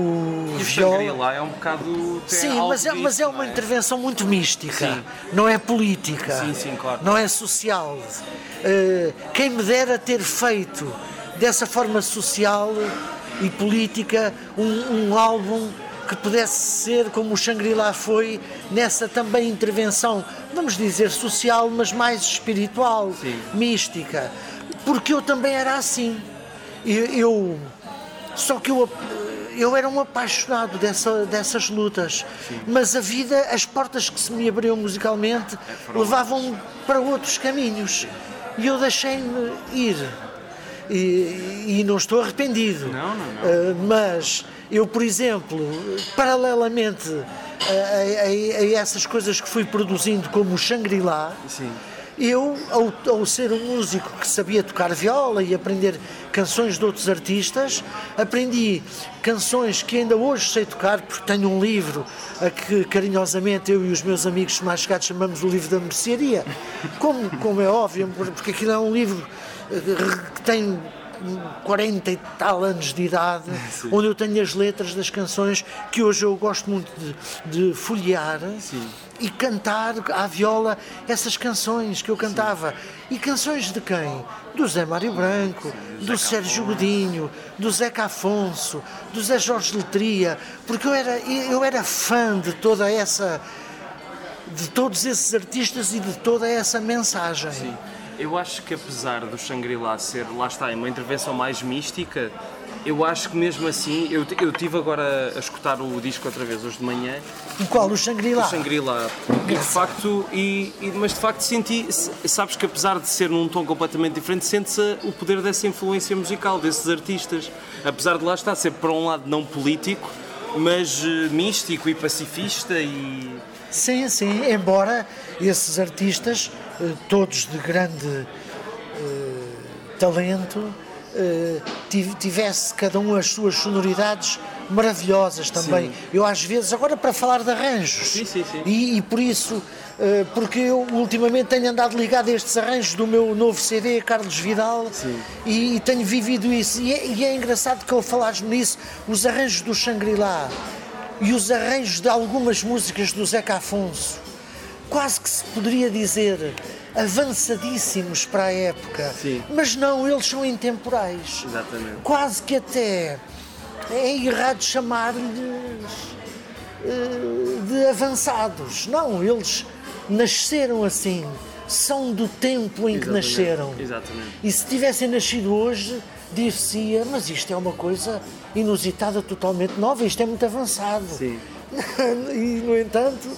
e viola. lá é um bocado. Sim, mas é, mas é uma é? intervenção muito mística. Sim. Não é política. Sim, sim, claro. Não é social. Uh, quem me dera ter feito dessa forma social e política um, um álbum que pudesse ser como o Shangri-La foi nessa também intervenção, vamos dizer social, mas mais espiritual, Sim. mística, porque eu também era assim. Eu, eu, só que eu eu era um apaixonado dessa, dessas lutas, Sim. mas a vida, as portas que se me abriam musicalmente é, levavam para outros caminhos e eu deixei-me ir e, e não estou arrependido. Não, não, não. Uh, mas eu, por exemplo, paralelamente a, a, a, essas coisas que fui produzindo, como o Shangri-La, eu, ao, ao, ser um músico que sabia tocar viola e aprender canções de outros artistas, aprendi canções que ainda hoje sei tocar, porque tenho um livro a que carinhosamente eu e os meus amigos mais chegados chamamos o livro da mercearia. Como, como é óbvio, porque aquilo é um livro que tem 40 e tal anos de idade, Sim. onde eu tenho as letras das canções que hoje eu gosto muito de, de folhear Sim. e cantar à viola essas canções que eu cantava. Sim. E canções de quem? Do Zé Mário Branco, do Sérgio Godinho, do Zeca Afonso, do Zé Jorge Letria, porque eu era, eu era fã de toda essa de todos esses artistas e de toda essa mensagem. Eu acho que apesar do Shangri-La ser, lá está, uma intervenção mais mística, eu acho que mesmo assim, eu, eu tive agora a escutar o disco outra vez hoje de manhã. O qual? O Shangri-La? O Shangri-La. E de facto, e, e, mas de facto senti, sabes que apesar de ser num tom completamente diferente, sente-se o poder dessa influência musical, desses artistas. Apesar de lá estar ser para um lado não político, mas uh, místico e pacifista e... Sim, sim, embora esses artistas, todos de grande uh, talento, tivesse cada um as suas sonoridades maravilhosas também. Sim. Eu às vezes, agora para falar de arranjos, sim, sim, e, e, por isso, porque eu ultimamente tenho andado ligado a estes arranjos do meu novo CD, Carlos Vidal, e, e, tenho vivido isso. E é, e é engraçado que eu falares nisso, os arranjos do Shangri-La e os arranjos de algumas músicas do Zeca Afonso, quase que se poderia dizer avançadíssimos para a época. Sim. Mas não, eles são intemporais. Exatamente. Quase que até é errado chamar-lhes uh, de avançados. Não, eles nasceram assim. São do tempo em Exatamente. que nasceram. Exatamente. E se tivessem nascido hoje, dir-se-ia, mas isto é uma coisa inusitada, totalmente nova, isto é muito avançado. Sim. e, no entanto,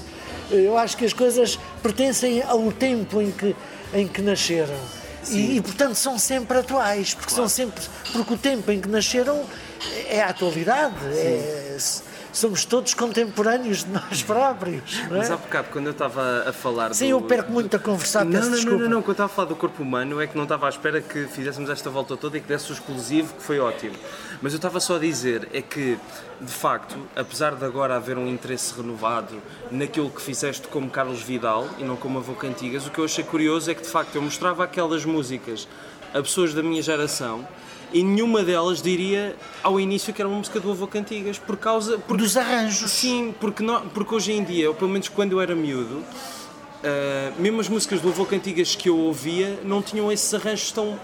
eu acho que as coisas pertencem ao tempo em que, em que nasceram. E, e, portanto são sempre atuais, porque claro. são sempre. Porque o tempo em que nasceram é a atualidade. Somos todos contemporâneos de nós próprios. É? Mas há bocado, quando eu estava a falar. Sim, do... eu perco muito a conversar, não, não, desculpa. Não, não, não, quando eu estava a falar do corpo humano é que não estava à espera que fizéssemos esta volta toda e que desse o exclusivo, que foi ótimo. Mas eu estava só a dizer é que, de facto, apesar de agora haver um interesse renovado naquilo que fizeste como Carlos Vidal e não como Avô Cantigas, o que eu achei curioso é que, de facto, eu mostrava aquelas músicas a pessoas da minha geração e nenhuma delas diria ao início que era uma música do Avô Cantigas por causa porque, dos arranjos sim porque não, porque hoje em dia ou pelo menos quando eu era miúdo uh, mesmo as músicas do Avô Cantigas que eu ouvia não tinham esses arranjos tão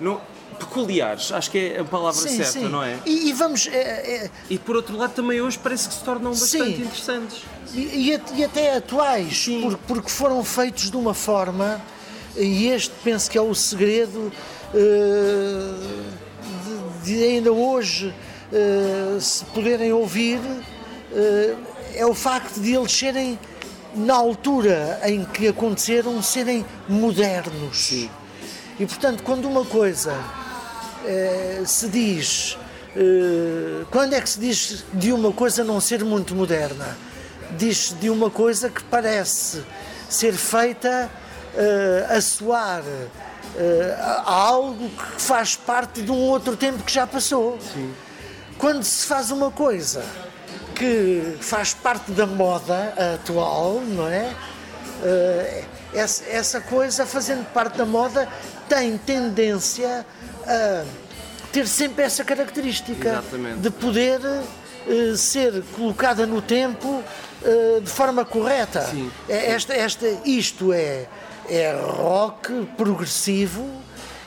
não, peculiares, acho que é a palavra sim, certa, sim. não é? E, e vamos. É, é... E por outro lado, também hoje parece que se tornam bastante sim. interessantes. E, e, e, até atuais, porque, porque foram feitos de uma forma, e este penso que é o segredo de, de, ainda hoje uh, se poderem ouvir, uh, é o facto de eles serem, na altura em que aconteceram, serem modernos. Sim. E portanto, quando uma coisa eh, se diz. Eh, quando é que se diz de uma coisa não ser muito moderna? Diz de uma coisa que parece ser feita eh, a soar a algo que faz parte de um outro tempo que já passou. Sim. Quando se faz uma coisa que faz parte da moda atual, não é? essa, essa coisa, fazendo parte da moda, tem tendência a ter sempre essa característica Exatamente. de poder uh, ser colocada no tempo uh, de forma correta. Sim. É, esta, esta, isto é, é rock progressivo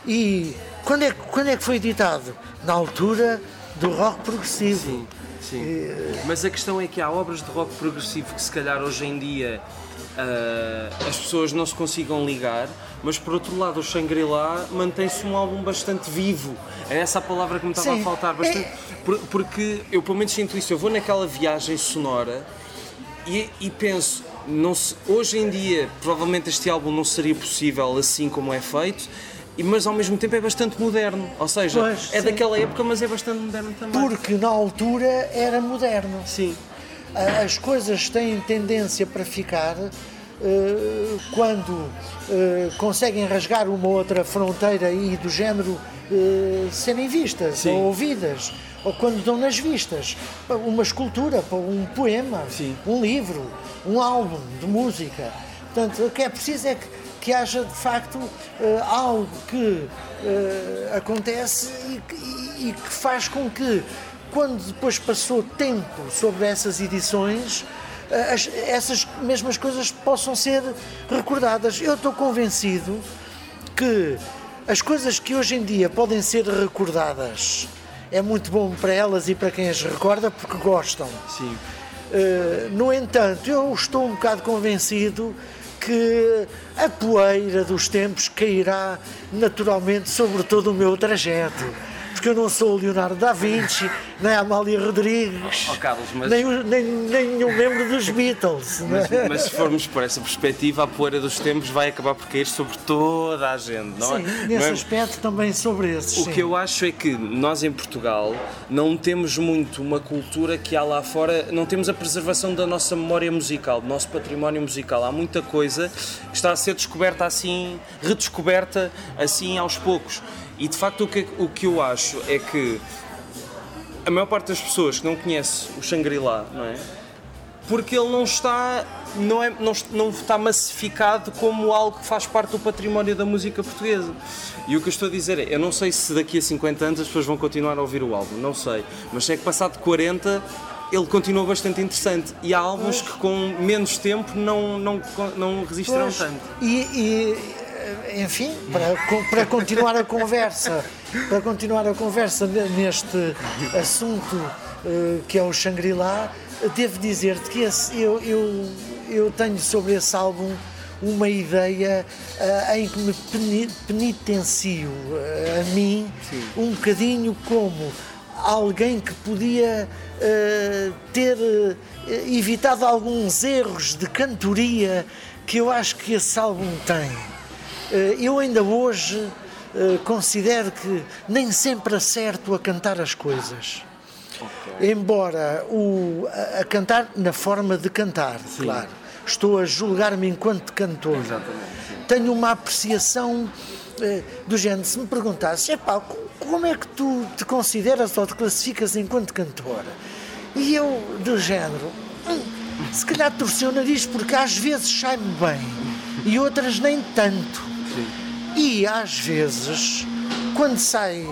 e quando é, quando é que foi editado? Na altura do rock progressivo. Sim, sim. Mas a questão é que há obras de rock progressivo que se calhar hoje em dia uh, as pessoas não se consigam ligar, mas por outro lado o Shangri-La mantém-se um álbum bastante vivo. É essa a palavra que me estava Sim. a faltar. Bastante, é... Porque eu pelo menos sinto isso, eu vou naquela viagem sonora e, e penso, não se, hoje em dia provavelmente este álbum não seria possível assim como é feito, mas ao mesmo tempo é bastante moderno. Ou seja, pois, é sim. daquela época, mas é bastante moderno também. Porque na altura era moderno. Sim. As coisas têm tendência para ficar eh, quando eh, conseguem rasgar uma outra fronteira e do género eh, serem vistas Sim. ou ouvidas, ou quando dão nas vistas, uma escultura, um poema, Sim. um livro, um álbum de música. Portanto, o que é preciso é que, que haja de facto algo que acontece e, e, e que faz com que, quando depois passou tempo sobre essas edições, as, essas mesmas coisas possam ser recordadas. Eu estou convencido que as coisas que hoje em dia podem ser recordadas é muito bom para elas e para quem as recorda porque gostam. Sim. Uh, no entanto, eu estou um bocado convencido que a poeira dos tempos cairá naturalmente sobre todo o meu trajeto porque eu não sou o Leonardo da Vinci, nem a Amália Rodrigues, oh, Carlos, mas... nem, nem, nem nenhum membro dos Beatles. Mas, mas, se formos por essa perspectiva, a poeira dos tempos vai acabar por cair sobre toda a gente, não sim, é? Nesse não é? aspecto também sobre esses. O sim. que eu acho é que nós em Portugal não temos muito uma cultura que há lá fora, não temos a preservação da nossa memória musical, do nosso património musical. Há muita coisa que está a ser descoberta assim, redescoberta assim aos poucos. E de facto o que, o que eu acho é que a maior parte das pessoas que não conhece o Shangri-La, não é? Porque ele não está, não, é, não, não está massificado como algo que faz parte do património da música portuguesa. E o que eu estou a dizer é, eu não sei se daqui a 50 anos as pessoas vão continuar a ouvir o álbum, não sei. Mas é que passado 40 ele continua bastante interessante. E há álbuns que com menos tempo não, não, não resistirão pois. tanto. E, e enfim, para, para continuar a conversa, para continuar a conversa neste assunto uh, que é o Shangri-La, devo dizer-te que esse, eu, eu, eu tenho sobre esse álbum uma ideia uh, em que me penitencio uh, a mim Sim. um bocadinho como alguém que podia uh, ter evitado alguns erros de cantoria que eu acho que esse álbum tem. Eh, eu ainda hoje eh, considero que nem sempre acerto a cantar as coisas. Okay. Embora o, a, a, cantar na forma de cantar, sim. claro. Estou a julgar-me enquanto cantor. Tenho uma apreciação eh, do género. Se me perguntasse, epá, como é que tu te consideras ou te classificas enquanto cantor? E eu, do género, hum, se calhar torci o nariz porque às vezes sai-me bem e outras nem tanto. Sim. E às vezes, quando sai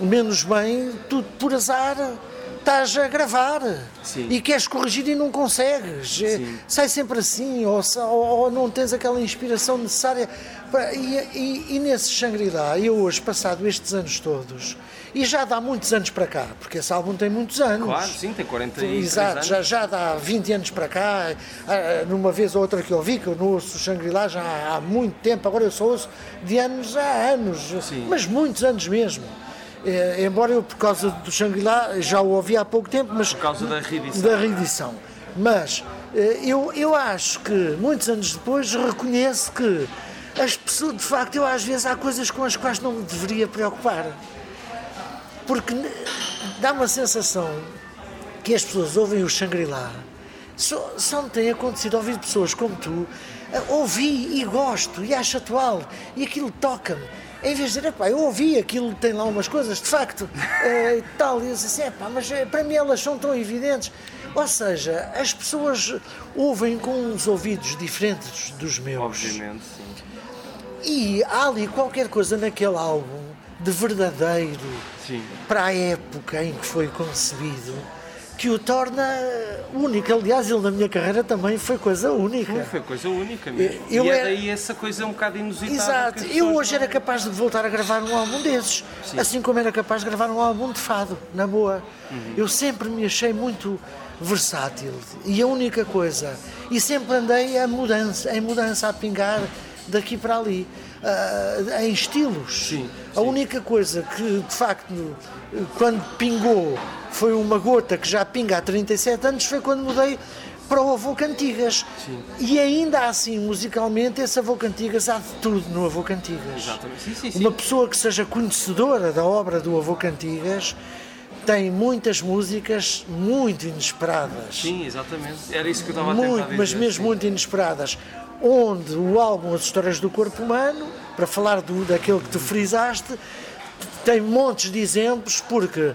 menos bem, tu por azar estás a gravar Sim. e queres corrigir e não consegues. Sim. Sai sempre assim, ou, ou, não tens aquela inspiração necessária. E, e, e nesse Shangri-La, eu hoje, passado estes anos todos, e já dá muitos anos para cá, porque esse álbum tem muitos anos. Claro, sim, tem 40 Exato, anos. Já, já dá 20 anos para cá. Ah, numa vez ou outra que eu vi, que eu não ouço Shangri-La já há muito tempo, agora eu só ouço de anos a anos, sim. mas muitos anos mesmo. É, embora eu, por causa do Shangri-La, já o ouvi há pouco tempo, mas. Por causa da reedição. Da reedição. Mas eh, eu, eu acho que, muitos anos depois, reconheço que as pessoas, de facto, eu às vezes há coisas com as quais não me deveria preocupar porque dá uma sensação que as pessoas ouvem o Shangri-La. Só, só me tem acontecido ouvir pessoas como tu, ouvi e gosto e acho atual e aquilo toca-me. Em vez de dizer, pá, eu ouvi aquilo, tem lá umas coisas, de facto, é, tal, e eu disse assim, pá, mas eh, para mim elas são tão evidentes. Ou seja, as pessoas ouvem com uns ouvidos diferentes dos meus. Obviamente, sim. E há ali qualquer coisa naquele álbum de verdadeiro Sim. para a época em que foi concebido que o torna único. Aliás, ele na minha carreira também foi coisa única. Foi, foi coisa única mesmo. Eu e é daí essa coisa um bocado inusitada. Exato. Eu hoje não... era capaz de voltar a gravar um álbum desses, Sim. assim como era capaz de gravar um álbum de fado, na boa. Uhum. Eu sempre me achei muito versátil e a única coisa e sempre andei a mudança, em mudança a pingar daqui para ali uh, em estilos. Sim, a única coisa que, de facto, quando pingou, foi uma gota que já pinga há 37 anos, foi quando mudei para o Avô Cantigas. Sim. E ainda assim, musicalmente, esse Avô Cantigas há de tudo no Avô Cantigas. Exatamente. Sim, sim, sim. Uma pessoa que seja conhecedora da obra do Avô Cantigas tem muitas músicas muito inesperadas. Sim, exatamente. Era isso que eu estava muito, a tentar dizer. Mas mesmo muito inesperadas onde o álbum As Histórias do Corpo Humano, para falar do, daquele que tu frisaste, tem montes de exemplos, porque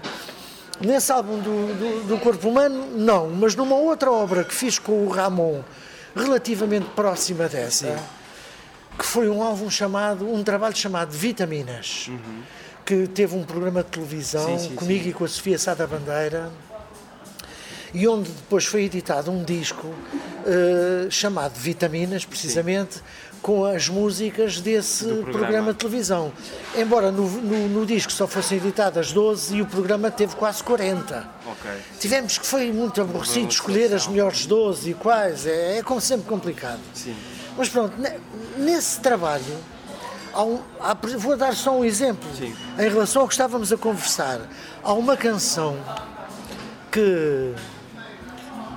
nesse álbum do, do, do, Corpo Humano, não, mas numa outra obra que fiz com o Ramon, relativamente próxima dessa, Sim. que foi um álbum chamado, um trabalho chamado Vitaminas, uhum. que teve um programa de televisão sim, sim, comigo e com a Sofia Sada Bandeira e onde depois foi editado um disco uh, chamado Vitaminas, precisamente, Sim. com as músicas desse programa. programa. de televisão. Embora no, no, no, disco só fossem editadas 12 e o programa teve quase 40. Okay. Tivemos que foi muito aborrecido escolher as melhores 12 e quais, é, é como sempre complicado. Sim. Mas pronto, nesse trabalho, um, há, vou dar só um exemplo Sim. em relação ao que estávamos a conversar. Há uma canção que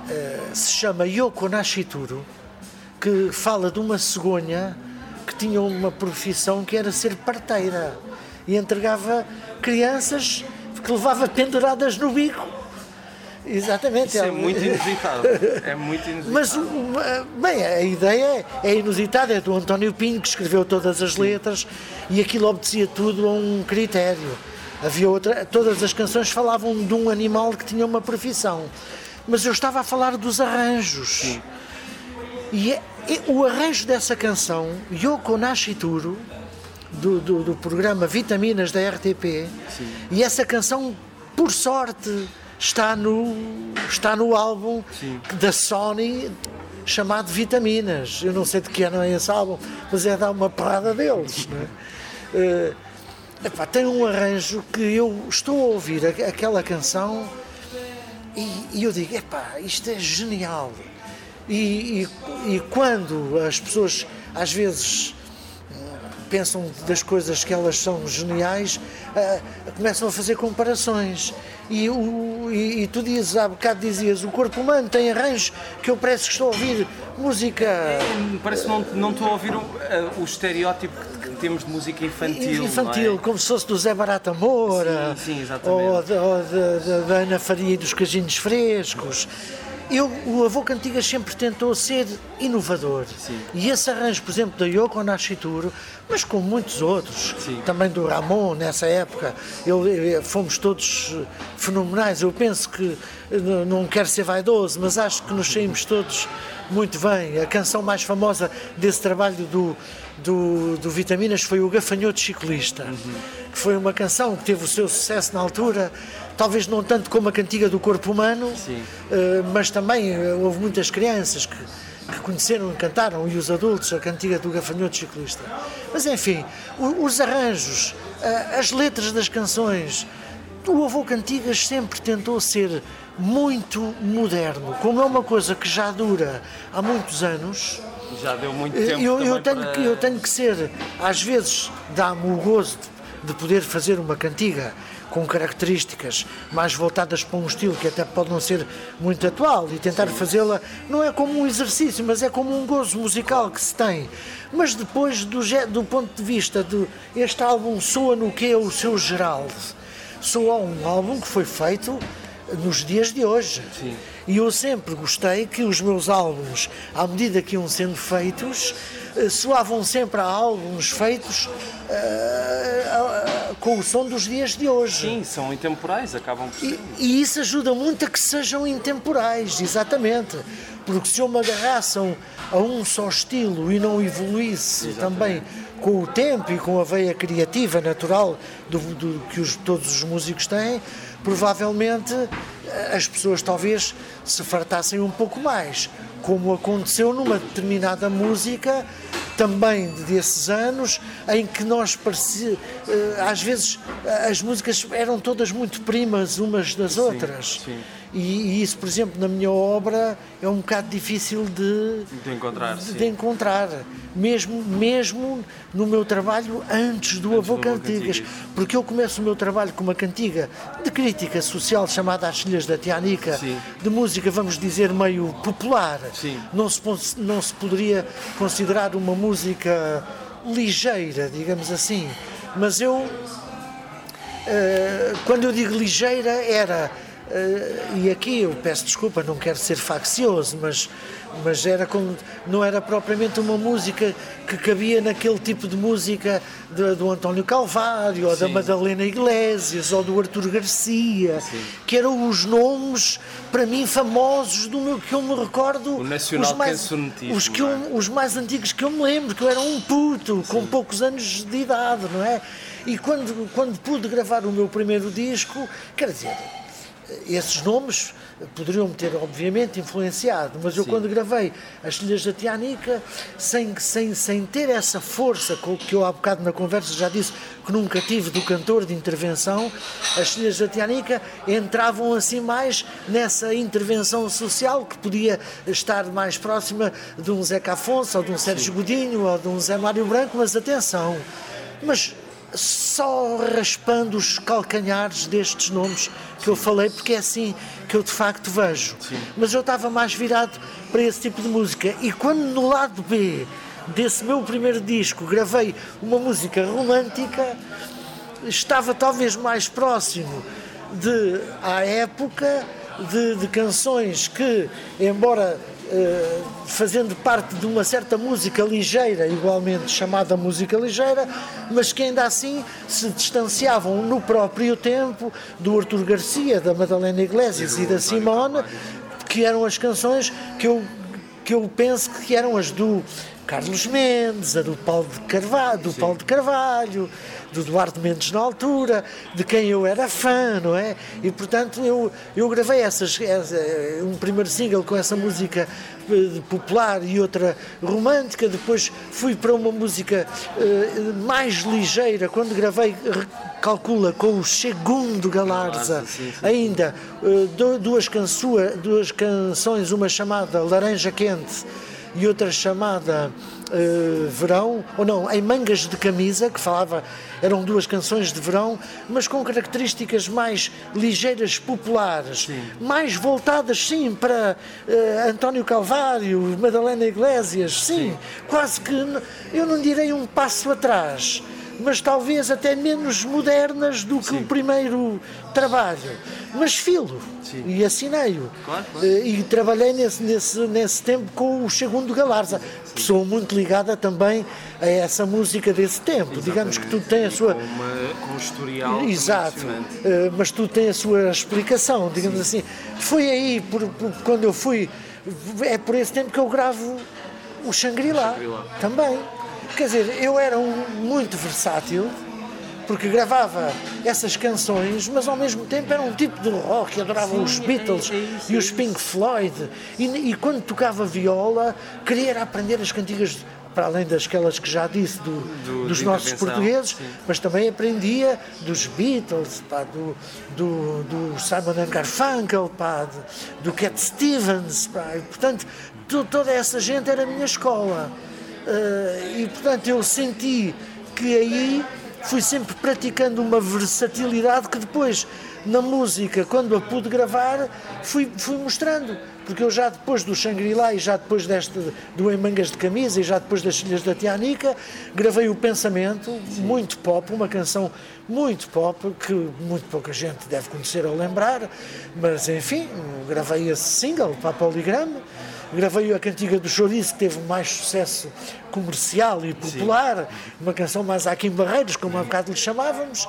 uh, se chama Yoko Nashituro, que fala de uma cegonha que tinha uma profissão que era ser parteira e entregava crianças que levava penduradas no bico Exatamente. Isso é, é muito inusitado. É muito inusitado. Mas, bem, a ideia é inusitada, é do António Pinho, que escreveu todas as letras e aquilo obedecia tudo a um critério. Havia outra, todas as canções falavam de um animal que tinha uma profissão. Mas eu estava a falar dos arranjos. Sim. E, é, e o arranjo dessa canção, Yoko Nashituro, do, do, do programa Vitaminas da RTP, Sim. e essa canção, por sorte, está no, está no álbum Sim. da Sony chamado Vitaminas. Eu não sei de que ano é esse álbum, mas é dar uma parada deles. Uh, epá, tem um arranjo que eu estou a ouvir aquela canção e, e eu digo: epá, isto é genial. E, e, e quando as pessoas às vezes pensam das coisas que elas são geniais, uh, começam a fazer comparações. E, o, e, e, tu dizes, há bocado dizias, o corpo humano tem arranjos que eu parece que estou a ouvir música. Parece que não, não estou a ouvir o, uh, o estereótipo que, temos de música infantil. Infantil, é? como se fosse do Zé Barata Moura, sim, sim, ou, da Ana Faria e dos Cajinhos Frescos eu, o avô Cantigas sempre tentou ser inovador. Sim. E esse arranjo, por exemplo, da Yoko Nashituro, mas com muitos outros, Sim. também do Ramon nessa época, eu, eu, fomos todos fenomenais. Eu penso que, não quero ser vaidoso, mas acho que nos saímos todos muito bem. A canção mais famosa desse trabalho do, do, do Vitaminas foi o Gafanhoto Ciclista, uhum. que foi uma canção que teve o seu sucesso na altura talvez não tanto como a cantiga do corpo humano, uh, mas também uh, houve muitas crianças que, que conheceram e cantaram, e os adultos, a cantiga do gafanhoto ciclista. Mas enfim, o, os arranjos, uh, as letras das canções, o avô Cantigas sempre tentou ser muito moderno, como é uma coisa que já dura há muitos anos. Já deu muito tempo. Eu, eu tenho, para... que, eu tenho que ser, às vezes, dá-me o gozo de, de poder fazer uma cantiga com características mais voltadas para um estilo que até pode não ser muito atual e tentar fazê-la não é como um exercício, mas é como um gozo musical que se tem. Mas depois, do, do ponto de vista de este álbum soa no que é o seu geral, soa um álbum que foi feito nos dias de hoje. Sim. E eu sempre gostei que os meus álbuns, à medida que iam sendo feitos, eh, soavam sempre a álbuns feitos uh, uh, com o som dos dias de hoje. Sim, são intemporais, acabam por ser. E, e isso ajuda muito a que sejam intemporais, exatamente. Porque se eu me agarrasse a um só estilo e não evoluísse exatamente. também com o tempo e com a veia criativa natural do, do que os, todos os músicos têm, provavelmente as pessoas talvez se fartassem um pouco mais, como aconteceu numa determinada música também desses anos em que nós parecia, eh, às vezes as músicas eram todas muito primas umas das sim, outras. Sim. E, e, isso, por exemplo, na minha obra é um bocado difícil de, de encontrar. De, de, encontrar, mesmo, mesmo no meu trabalho antes do antes Avô Cantigas. Porque eu começo o meu trabalho com uma cantiga de crítica social chamada As Filhas da Tianica, sim. de música, vamos dizer, meio popular. Sim. Não, se, não se poderia considerar uma música ligeira, digamos assim. Mas eu, eh, quando eu digo ligeira, era Uh, e aqui eu peço desculpa, não quero ser faccioso, mas, mas era como, não era propriamente uma música que cabia naquele tipo de música de, do António Calvário, ou Sim. da Madalena Iglesias, ou do Artur Garcia, Sim. que eram os nomes, para mim, famosos do meu que eu me recordo. Os mais, os, que eu, é? os mais antigos que eu me lembro, que eu era um puto, Sim. com poucos anos de idade, não é? E quando, quando pude gravar o meu primeiro disco, quer dizer esses nomes poderiam me ter, obviamente, influenciado, mas eu Sim. quando gravei As Filhas da Tianica, sem, sem, sem ter essa força que eu há bocado na conversa já disse que nunca tive do cantor de intervenção, As Filhas da Tianica entravam assim mais nessa intervenção social que podia estar mais próxima de um Zeca Afonso, ou de um Sérgio. Godinho, ou de um Zé Mário Branco, mas atenção, mas só raspando os calcanhares destes nomes que eu falei, porque é assim que eu de facto vejo. Sim. Mas eu estava mais virado para esse tipo de música. E quando no lado B desse meu primeiro disco gravei uma música romântica, estava talvez mais próximo de, à época, de, de canções que, embora fazendo parte de uma certa música ligeira, igualmente chamada música ligeira, mas que ainda assim se distanciavam no próprio tempo do Artur Garcia, da Madalena Iglesias e da Simone, que eram as canções que eu, que eu penso que eram as do Carlos Mendes, a do Paulo de Carvalho, do Paulo de Carvalho do Duarte Mendes na altura, de quem eu era fã, não é? E portanto eu, eu gravei essas, essa, um primeiro single com essa música eh, popular e outra romântica, depois fui para uma música uh, mais ligeira, quando gravei, calcula, com o segundo Galarza, ainda uh, duas, duas canções, uma chamada Laranja Quente e outra chamada uh, Verão, ou não, em Mangas de Camisa, que falava, eram duas canções de verão, mas com características mais ligeiras, populares, sim. mais voltadas, sim, para uh, António Calvário, Madalena Iglesias, sim, sim, quase que, eu não direi um passo atrás, mas talvez até menos modernas do que Sim. o primeiro trabalho. Mas filo Sim. e assinei-o. Claro, claro. Eh, e trabalhei nesse, nesse, nesse tempo com o segundo Galarza, pessoa muito ligada também a essa música desse tempo. Exatamente. Digamos que tudo tem a sua. Com, uma, com um historial. Exato, uh, mas tudo tem a sua explicação, digamos Sim. assim. Foi aí, por, por, quando eu fui, é por esse tempo que eu gravo o Shangri-La Shangri também. Quer dizer, eu era um, muito versátil, porque gravava essas canções, mas ao mesmo tempo era um tipo de rock, adorava Sim, os Beatles é, é isso, e os é Pink Floyd. E, e, quando tocava viola, queria aprender as cantigas, para além das aquelas que já disse do, do, dos nossos portugueses, sim. mas também aprendia dos Beatles, pá, do, do, do Simon Garfunkel, pá, do Cat Stevens. Pá, e, portanto, toda essa gente era a minha escola. Uh, e portanto eu senti que aí fui sempre praticando uma versatilidade que depois na música, quando a pude gravar, fui, fui mostrando. Porque eu já depois do Shangri-La e já depois deste, do Em Mangas de Camisa e já depois das Filhas da Tianica, gravei o Pensamento, Sim. muito pop, uma canção muito pop, que muito pouca gente deve conhecer ou lembrar, mas enfim, gravei esse single para a Poligrama gravei a cantiga do Chouriço, que teve mais sucesso comercial e popular, Sim. uma canção mais aqui em Barreiros, como há bocado lhe chamávamos.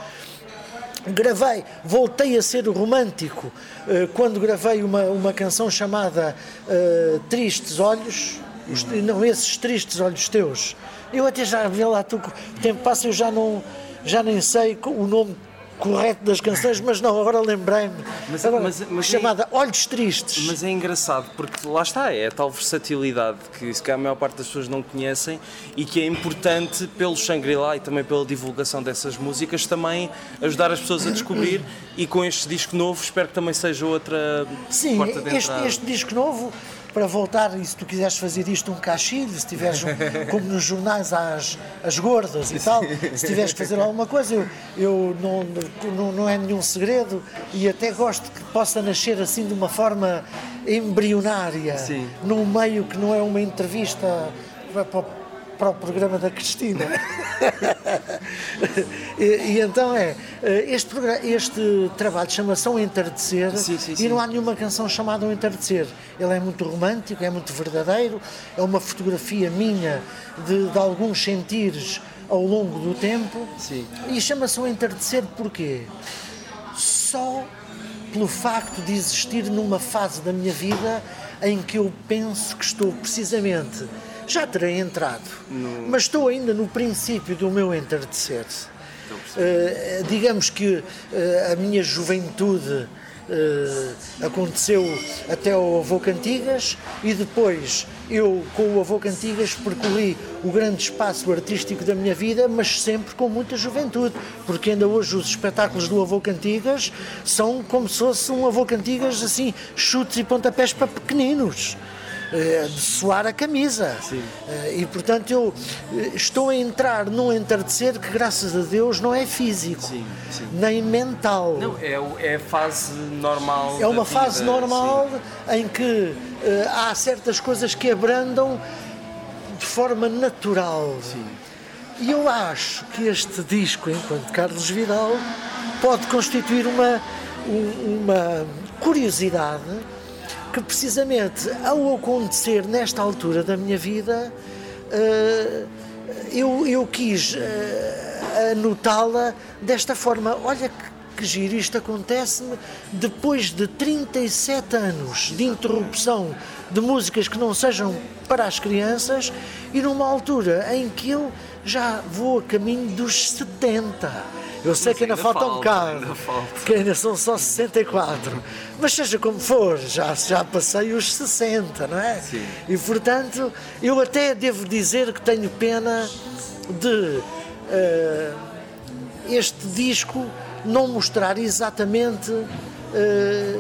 Gravei, voltei a ser romântico uh, quando gravei uma, uma canção chamada uh, Tristes Olhos, os, não esses tristes olhos teus. Eu até já vi lá, tu, o tempo passa, eu já não já nem sei o nome correto das canções, mas não, agora lembrei-me. Mas, mas, mas, chamada é, Olhos Tristes. Mas é engraçado, porque lá está, é a tal versatilidade que se calhar a maior parte das pessoas não conhecem e que é importante pelo Shangri-La e também pela divulgação dessas músicas também ajudar as pessoas a descobrir e com este disco novo espero que também seja outra Sim, porta de este, este disco novo para voltar, e se tu quiseres fazer isto um cachilho, se tiveres, um, como nos jornais, às, as gordas e tal, se tiveres que fazer alguma coisa, eu, eu não, não, não é nenhum segredo e até gosto que possa nascer assim de uma forma embrionária, Sim. num meio que não é uma entrevista para, o programa da Cristina. e, e, então é, eh, este, este trabalho chama-se Um Entardecer sim, sim, sim. e não há nenhuma canção chamada Um Entardecer. Ele é muito romântico, é muito verdadeiro, é uma fotografia minha de, de alguns sentires ao longo do tempo e chama-se Um Entardecer porquê? Só pelo facto de existir numa fase da minha vida em que eu penso que estou precisamente já terei entrado, no... mas estou ainda no princípio do meu entardecer. Uh, digamos que uh, a minha juventude eh, aconteceu até o Avô Cantigas e depois eu, com o Avô Cantigas, percorri o grande espaço artístico da minha vida, mas sempre com muita juventude, porque ainda hoje os espetáculos do Avô Cantigas são como se fosse um Avô Cantigas assim, chutes e pontapés para pequeninos. Eh, de suar a camisa. Sim. Eh, E portanto eu eh, estou a entrar num entardecer que, graças a Deus, não é físico, Sim, sim. nem mental. Não, é, é a fase normal. É uma da fase vida, normal em que há certas coisas que abrandam de forma natural. E eu acho que este disco, enquanto Carlos Vidal, pode constituir uma, um- uma curiosidade que precisamente ao acontecer nesta altura da minha vida eh, eu, eu quis eh, anotá-la desta forma. Olha que, que giro, isto acontece-me depois de 37 anos de interrupção de músicas que não sejam para as crianças e numa altura em que eu já vou a caminho dos 70. Eu sei que ainda, ainda falta, um falta, bocado, ainda falta. que ainda são só 64. Mas seja como for, já, já passei os 60, não é? Sim. E portanto, eu até devo dizer que tenho pena de eh, este disco não mostrar exatamente eh,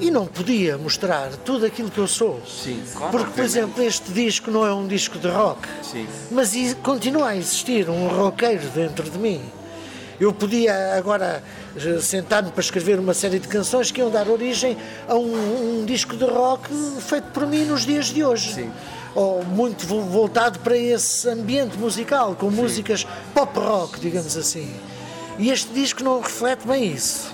e não podia mostrar tudo aquilo que eu sou. Sim, claro, Porque, por exemplo, este disco não é um disco de rock, Sim. mas continua a existir um roqueiro dentro de mim. Eu podia agora eh, sentar-me para escrever uma série de canções que iam dar origem a um, um disco de rock feito por mim nos dias de hoje. Sim. Ou muito vo- voltado para esse ambiente musical, com músicas pop rock, digamos assim. E este disco não reflete bem isso.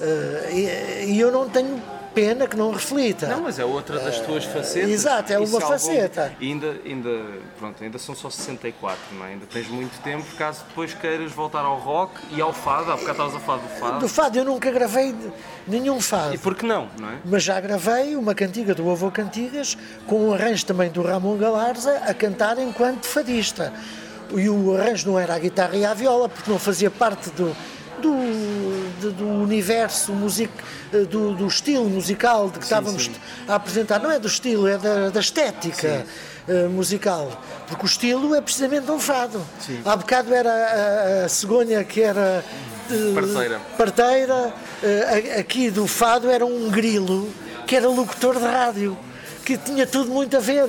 Eh, e, e eu não tenho pena que não reflita. Não, mas é outra das tuas facetas. exato, é uma algum- faceta. E ainda, ainda, pronto, ainda são só 64, não é? Ainda tens muito tempo caso depois queiras voltar ao rock e ao fado. Há bocado estavas a falar do fado. Do fado, eu nunca gravei nenhum fado. E por que não, não é? Mas já gravei uma cantiga do Avô Cantigas com um arranjo também do Ramon Galarza a cantar enquanto fadista. E o arranjo não era a guitarra e a viola, porque não fazia parte do, do, do universo music, eh, do, do estilo musical de que estávamos sim. a apresentar. Não é do estilo, é da, da estética eh, musical. Porque o estilo é precisamente um fado. Há bocado era a, a cegonha que era. eh, Parteira. parteira, aqui do Fado era um grilo que era locutor de rádio, que tinha tudo muito a ver.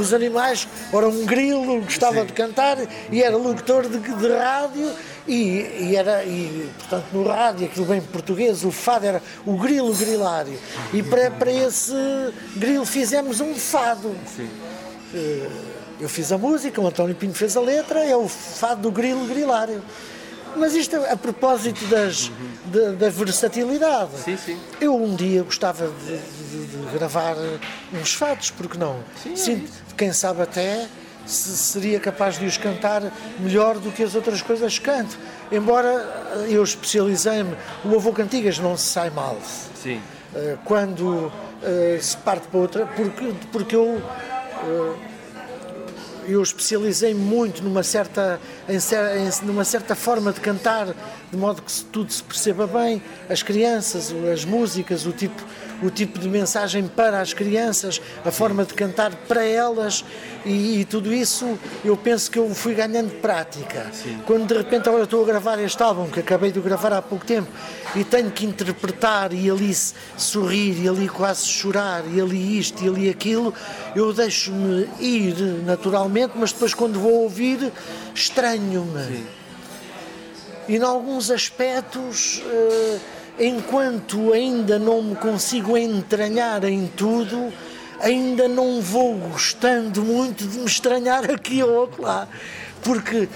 Os animais, ora um grilo, gostava Sim. de cantar e era locutor de, de rádio e, e era, e, portanto, no rádio, aquilo bem português, o fado era o grilo grilário. E para, para esse grilo fizemos um fado. Sim. Eu fiz a música, o António Pinho fez a letra, é o fado do grilo grilário. Mas isto a propósito das, da, da versatilidade. Sim, sim. Eu um dia gostava de, de- de gravar uns fados, porque não? Sim, é Sinto, quem sabe até se seria capaz de os cantar melhor do que as outras coisas que canto. Embora eu especializei-me, o Avô Cantigas não se sai mal. Sim. Eh, quando eh, se parte para outra, porque, porque eu, eh, eu especializei muito numa certa, em, em- numa certa forma de cantar, de modo que tudo se perceba bem, as crianças, as músicas, o tipo, o tipo de mensagem para as crianças, a forma de cantar para elas e, e tudo isso eu penso que eu fui ganhando prática. Quando de repente agora estou a gravar este álbum, que acabei de gravar há pouco tempo, e tenho que interpretar e ali sorrir e ali quase chorar e ali isto e ali aquilo, eu deixo-me ir naturalmente, mas depois quando vou ouvir estranho-me. E em alguns aspectos, eh, enquanto ainda não me consigo entranhar em tudo, ainda não vou gostando muito de me estranhar aqui ou lá. Porque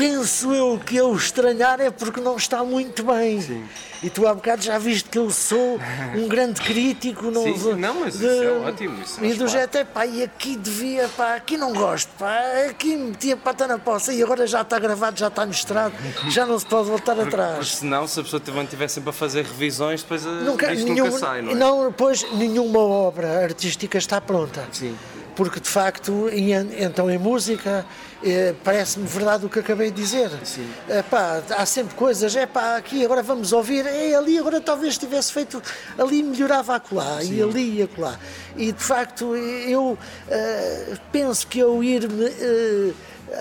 penso eu que eu estranhar é porque não está muito bem. E tu há bocado já viste que eu sou um grande crítico. Não, Sim, sim, não, mas isso é ótimo, isso e do jeito, é pá, e aqui devia, pá, aqui não gosto, pá, aqui metia pata na poça e agora já está gravado, já está misturado, já não se pode voltar Porque atrás. senão, se a pessoa estiver sempre a fazer revisões, depois a- Nunca, isto nenhum, nunca sai, não é? pois nenhuma obra artística está pronta. Sim. Porque de facto, e en- então em música, eh, parece-me verdade o que acabei de dizer. Sim. Epá, há sempre coisas, é pá, aqui agora vamos ouvir, é ali agora talvez tivesse feito, ali melhorava acolá, e ali e acolá. E de facto eu eh, penso que eu ir-me eh,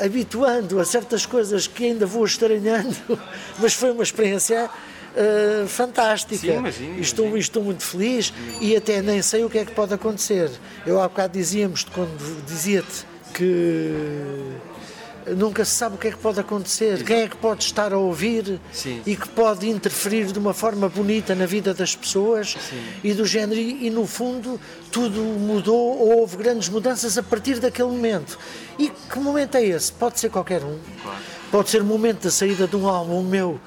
habituando a certas coisas que ainda vou estranhando, mas foi uma experiência eh, fantástica. Sim, estou, estou muito feliz e até nem sei o que é que pode acontecer. Eu há bocado dizíamos quando dizia-te que nunca se sabe o que é que pode acontecer, quem é que pode estar a ouvir Sim. e que pode interferir de uma forma bonita na vida das pessoas e do género. E, e, no fundo tudo mudou ou houve grandes mudanças a partir daquele momento. E que momento é esse? Pode ser qualquer um. Pode ser o momento da saída de um álbum meu.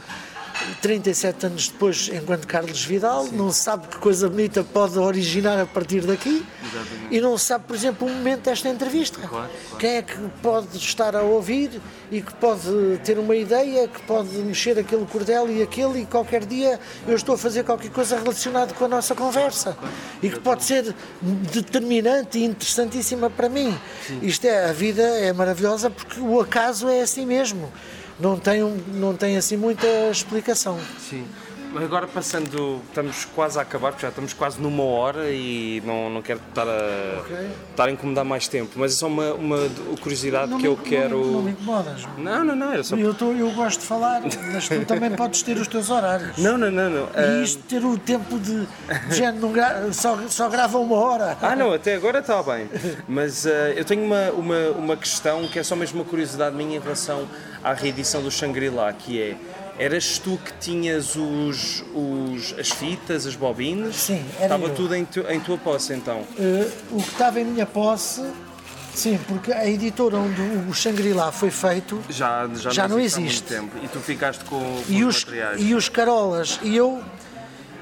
37 anos depois, enquanto Carlos Vidal, não se sabe que coisa bonita pode originar a partir daqui Exatamente. e não se sabe, por exemplo, o momento desta entrevista. Claro, claro. Quem é que pode estar a ouvir e que pode ter uma ideia, que pode mexer aquele cordel e aquele, e qualquer dia eu estou a fazer qualquer coisa relacionada com a nossa conversa e que pode ser determinante e interessantíssima para mim. Isto é, a vida é maravilhosa porque o acaso é assim mesmo. Não tem, um- não tem assim muita explicação. Sim. Mas agora passando, estamos quase a acabar, porque já estamos quase numa hora e não, não quero estar a, Ok. estar a incomodar mais tempo, mas é só uma, uma curiosidade Não que me- eu não- quero. Não, me incomodas. Não, não, não, era só. Eu, tô- eu gosto de falar, mas tu também podes ter os teus horários. Não, não, não, não. E isto ter o tempo de, de género, não gra- só, só grava uma hora. Ah, não, até agora está bem. Mas ah, eu tenho uma, uma, uma questão que é só mesmo uma curiosidade minha em relação à reedição do Shangri-La, que é. Eras tu que tinhas os, os, as fitas, as bobinas? Sim, era Estava eu. tudo em, tu, em tua posse então. Eh, o que estava em minha posse, sim, porque a editora onde o Shangri-La foi feito Já, já, Já não existe há existe. muito tempo. E tu ficaste com, com e os os, materiais. e os Carolas, e eu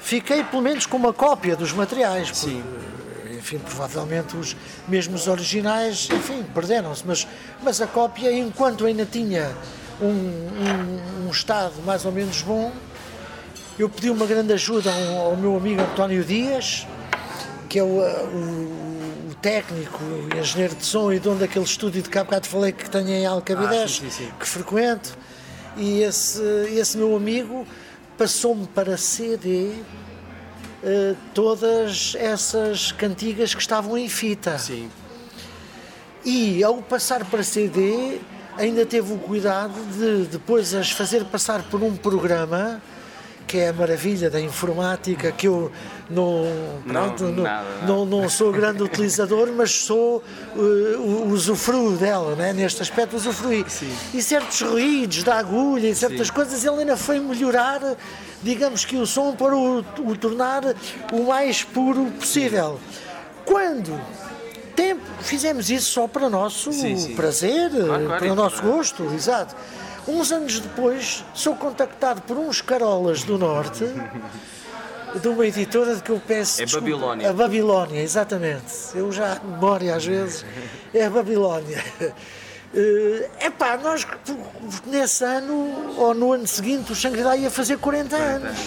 fiquei pelo menos com uma cópia dos materiais. porque, Sim. Enfim, provavelmente os mesmos originais, enfim, perderam-se, mas, mas a cópia, enquanto ainda tinha um, um- um estado mais ou menos bom, eu pedi uma grande ajuda ao, ao meu amigo António Dias, que é o, o- o técnico, o engenheiro de som e dono daquele estúdio de que há bocado falei que tenho em Alcabidez, Ah, que frequento, e esse, esse meu amigo passou-me para CD eh, todas essas cantigas que estavam em fita. Sim. E ao passar para CD, ainda teve o cuidado de depois as fazer passar por um programa que é a maravilha da informática que eu não Não, pronto, nada, não, não sou grande utilizador mas sou uh, usufruo dela né? neste aspecto usufruí e certos ruídos da agulha e certas Sim. coisas ele ainda foi melhorar digamos que o som para o, o tornar o mais puro possível quando tempo fizemos isso só para nosso Sim, sim. prazer, claro, para e o nosso para- gosto, exato. Uns anos depois sou contactado por uns carolas do Norte, de uma editora de que eu peço. É desculpa, Babilónia. A Babilónia, exatamente. Eu já memória às vezes. É a Babilónia. É epá, nós nesse ano ou no ano seguinte o Shangri-La ia fazer 40 anos.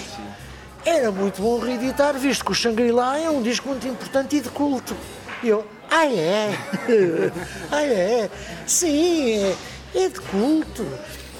Era muito bom reeditar, visto que o Shangri-La é um disco muito importante e de culto. E eu, ah é? ah é? Sim, é, é de culto.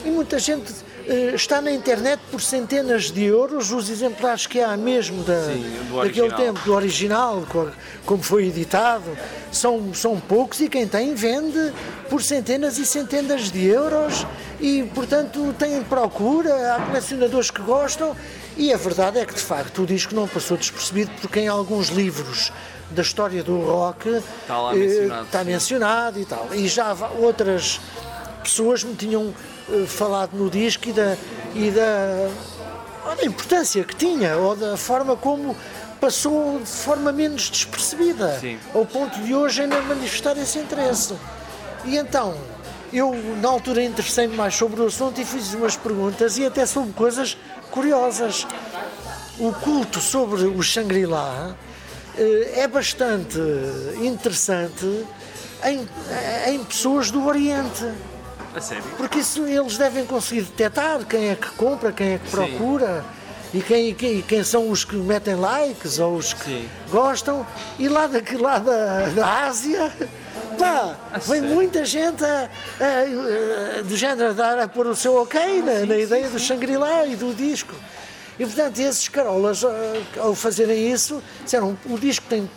E muita gente eh, está na internet por centenas de euros, os exemplares que há mesmo da, Sim, daquele tempo, do original, co- como foi editado, são, são poucos e quem tem vende por centenas e centenas de euros e, portanto, tem procura, há colecionadores que gostam e a verdade é que, de facto, o disco não passou despercebido porque em alguns livros da história do rock Está eh, mencionado, está mencionado e tal. E já outras pessoas me tinham falado no disco e da, e da, da importância que tinha, ou da forma como passou de forma menos despercebida, Sim. ao ponto de hoje ainda manifestar esse interesse. E então, eu na altura interessei-me mais sobre o assunto e fiz umas perguntas e até sobre coisas curiosas. O culto sobre o Shangri-La eh, é bastante interessante em, em pessoas do Oriente. A sério? Porque isso eles devem conseguir detectar quem é que compra, quem é que procura. e quem, e quem, quem são os que metem likes ou os que Sim. gostam. E lá, daqui, lá da, da Ásia, pá, vem sério? muita gente a, a- a- do género a dar a pôr o seu ok na, na ideia do Shangri-La e do disco. E portanto, esses carolas, ah, ao fazerem isso, disseram o disco tem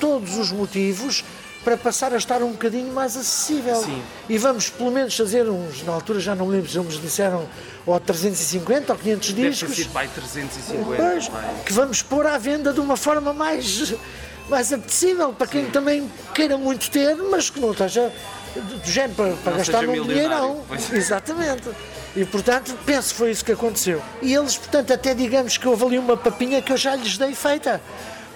todos os motivos para passar a estar um bocadinho mais acessível. Sim. E vamos pelo menos fazer uns, na altura já não me lembro se eles disseram ou 350 ou 500 Deve ter discos. sido pai 350. Pois, que vamos pôr à venda de uma forma mais, mais apetecível para quem também queira muito ter, mas que não esteja do género para, para gastar milionário, dinheirão. pois. Exatamente. E portanto, penso que foi isso que aconteceu. E eles, portanto, até digamos que houve ali uma papinha que eu já lhes dei feita.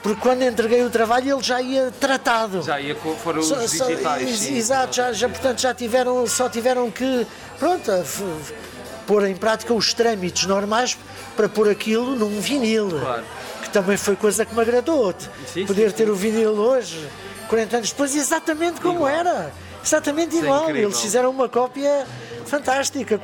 Porque quando entreguei o trabalho ele já ia tratado. Já ia com, foram os Só- só- digitais. sim. Exato, já, já, portanto já tiveram, só tiveram que pronto, pôr em prática os trâmites normais para pôr aquilo num vinil. Claro. Que também foi coisa que me agradou. Sim, Poder sim, ter o vinil hoje, 40 anos depois, exatamente como Igual. era. Exatamente é igual. incrível. Eles fizeram uma cópia fantástica,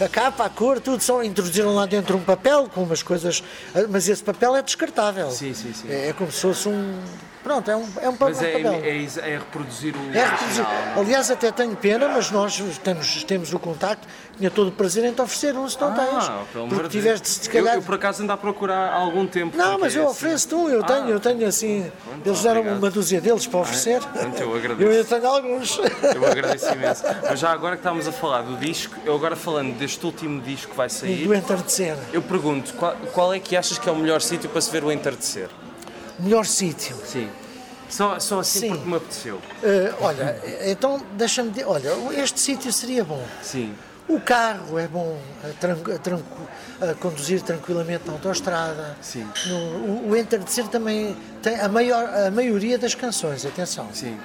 a capa, a cor, tudo. Só introduziram lá dentro um papel com umas coisas. Mas esse papel é descartável. Sim, sim, sim. É, é como se fosse um. Pronto, é um, é um pa- Mas é, papel. é, é reproduzir o É reproduzir. original. Aliás, até tenho pena, mas nós temos, temos o contacto, tinha todo o prazer em te oferecer um se não tens. Ah, pelo amor Porque de tiveste, se calhar. Eu, eu, por acaso ando a procurar há algum tempo. Não, mas eu é assim. ofereço-te um, eu Ah, tenho, eu tenho assim. Eles deram uma dúzia deles para oferecer. pronto, eu agradeço. Eu ainda tenho alguns. Eu agradeço imenso. Mas já agora que estamos a falar do disco, eu agora falando deste último disco que vai sair, Do entardecer. eu pergunto, qual, qual é que achas que é o melhor sítio para se ver o entardecer? Melhor sítio. Sim. Só, só assim Sim. porque me apeteceu. Eh, olha, então deixa-me dizer. Olha, este sítio seria bom. Sim. O carro é bom a, a a conduzir tranquilamente na autoestrada. Sim. No- o, o entardecer também tem a, maior, a maioria das canções, atenção. Sim.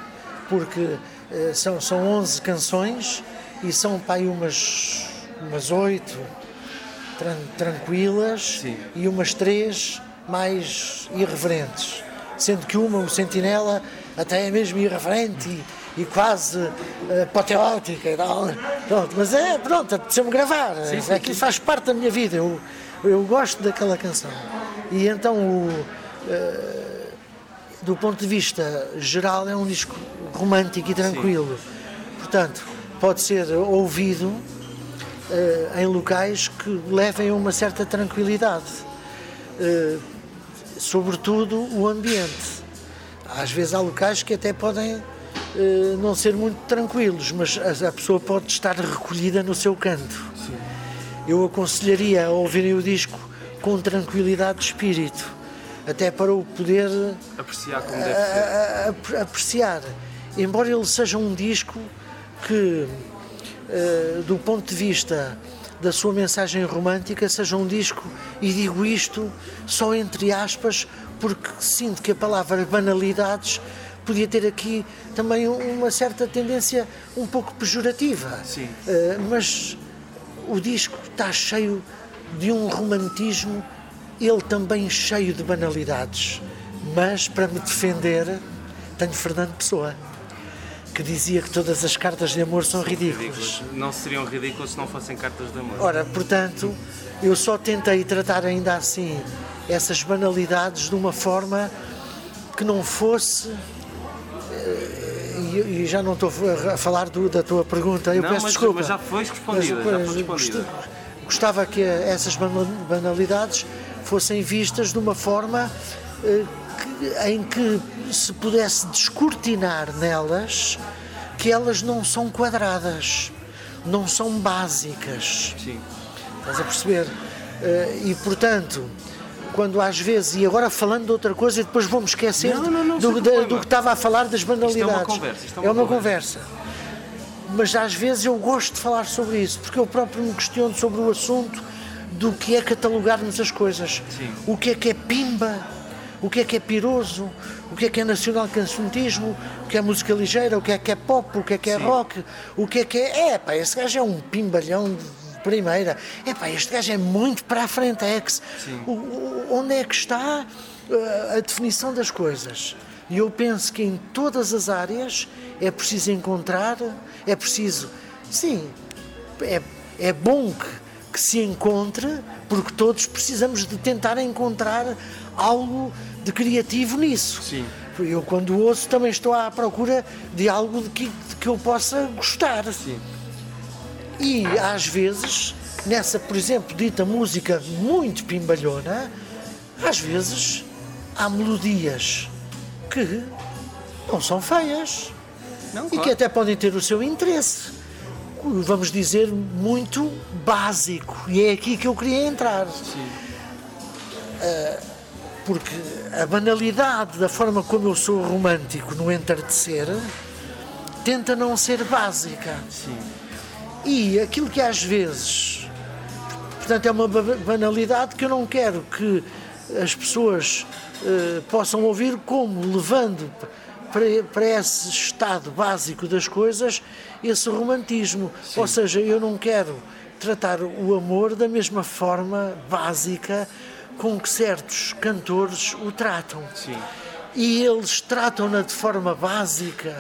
Porque eh, são, são 11 canções e são aí umas, umas 8 tran- tranquilas Sim. e umas 3 mais irreverentes. Sendo que uma, o Sentinela, até é mesmo irreverente e, e quase eh, apoteótica e tal. Pronto, mas é, pronto, apeteceu-me gravar. Sim, sim, Aquilo sim. faz parte da minha vida. Eu, eu gosto daquela canção. E então o eh, do ponto de vista geral, é um disco romântico e tranquilo. Portanto, pode ser ouvido eh, em locais que levem a uma certa tranquilidade. Eh, sobretudo o ambiente. Às vezes há locais que até podem eh, não ser muito tranquilos, mas a, a pessoa pode estar recolhida no seu canto. Eu aconselharia a ouvirem o disco com tranquilidade de espírito, até para o poder Apreciar como deve ser. a- a- apreciar. Embora ele seja um disco que, eh, do ponto de vista da sua mensagem romântica, seja um disco, e digo isto só entre aspas, porque sinto que a palavra banalidades podia ter aqui também uma certa tendência um pouco pejorativa. Sim. Eh, mas o disco está cheio de um romantismo, ele também cheio de banalidades. Mas, para me defender, tenho Fernando Pessoa, que dizia que todas as cartas de amor são ridículas. Não seriam ridículos se não fossem cartas de amor. Ora, portanto, eu só tentei tratar ainda assim essas banalidades de uma forma que não fosse. eh, E, e já não estou a falar do- da tua pergunta, eu Não, peço mas- desculpa. mas já foi respondida, Mas, já foi respondida. gost- Gostava que essas bana- banalidades fossem vistas de uma forma eh, em que se pudesse descortinar nelas que elas não são quadradas, não são básicas. Sim. Estás a perceber? Eh, e portanto, quando às vezes, e agora falando de outra coisa, e depois vou-me esquecer Não, não, não, do, da- do que estava a falar das banalidades. conversa, isto é uma conversa. Mas às vezes eu gosto de falar sobre isso, porque eu próprio me questiono sobre o assunto do que é catalogarmos as coisas. Sim. O que é que é pimba? O que é que é piroso? O que é que é nacional cancionismo? O que é música ligeira? O que é que é pop? O que é que é Sim. rock? O que é que é. É, pá, esse gajo é um pimbalhão de primeira. É, pá, este gajo é muito para a frente, ex. O- o- onde é que está uh, a definição das coisas? E eu penso que em todas as áreas é preciso encontrar, é preciso. Sim, é, é bom que, que se encontre, porque todos precisamos de tentar encontrar algo de criativo nisso. Sim. Eu, quando ouço, também estou à procura de algo de que, de que eu possa gostar. Sim. E às vezes, nessa, por exemplo, dita música muito pimbalhona, às vezes há melodias que não são feias Não, e claro. que até podem ter o seu interesse. Vamos dizer, muito básico. E é aqui que eu queria entrar. Ah, porque a banalidade da forma como eu sou romântico no entardecer tenta não ser básica. Sim. E aquilo que às vezes, portanto, é uma ba- banalidade que eu não quero que as pessoas eh, possam ouvir como levando para, para esse estado básico das coisas esse romantismo. Ou seja, eu não quero tratar o amor da mesma forma básica com que certos cantores o tratam. Sim. E eles tratam-na de forma básica.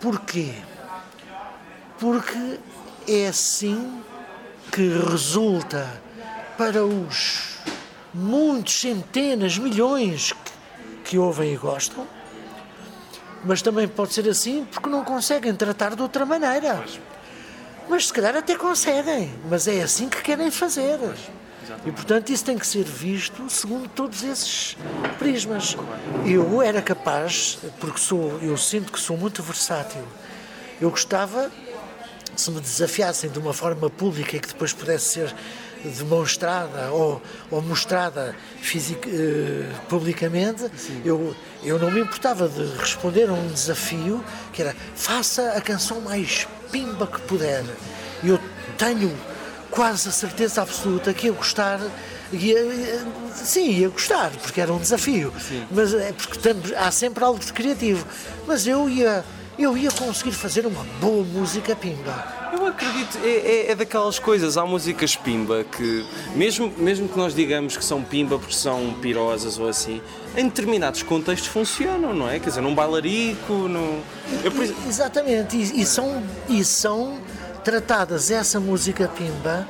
Porquê? Porque é assim que resulta para os muitos, centenas, milhões que, que ouvem e gostam, mas também pode ser assim porque não conseguem tratar de outra maneira. Mas se calhar até conseguem, mas é assim que querem fazer. E portanto isso tem que ser visto segundo todos esses prismas. Eu era capaz, porque sou, eu sinto que sou muito versátil, eu gostava, se me desafiassem de uma forma pública e que depois pudesse ser demonstrada ou, ou mostrada fisic, eh, publicamente, eu, eu não me importava de responder a um desafio que era faça a canção mais pimba que puder. Eu tenho quase a certeza absoluta que ia gostar. Ia, sim, ia gostar, porque era um desafio. Mas é porque temos- há sempre algo de criativo. Mas eu ia, eu ia conseguir fazer uma boa música pimba. Eu acredito, é, é, é daquelas coisas, há músicas pimba que, mesmo, mesmo que nós digamos que são pimba porque são pirosas ou assim, em determinados contextos funcionam, não é? Quer dizer, num bailarico, num. Eu, por Exatamente, e, e são, e são tratadas, essa música pimba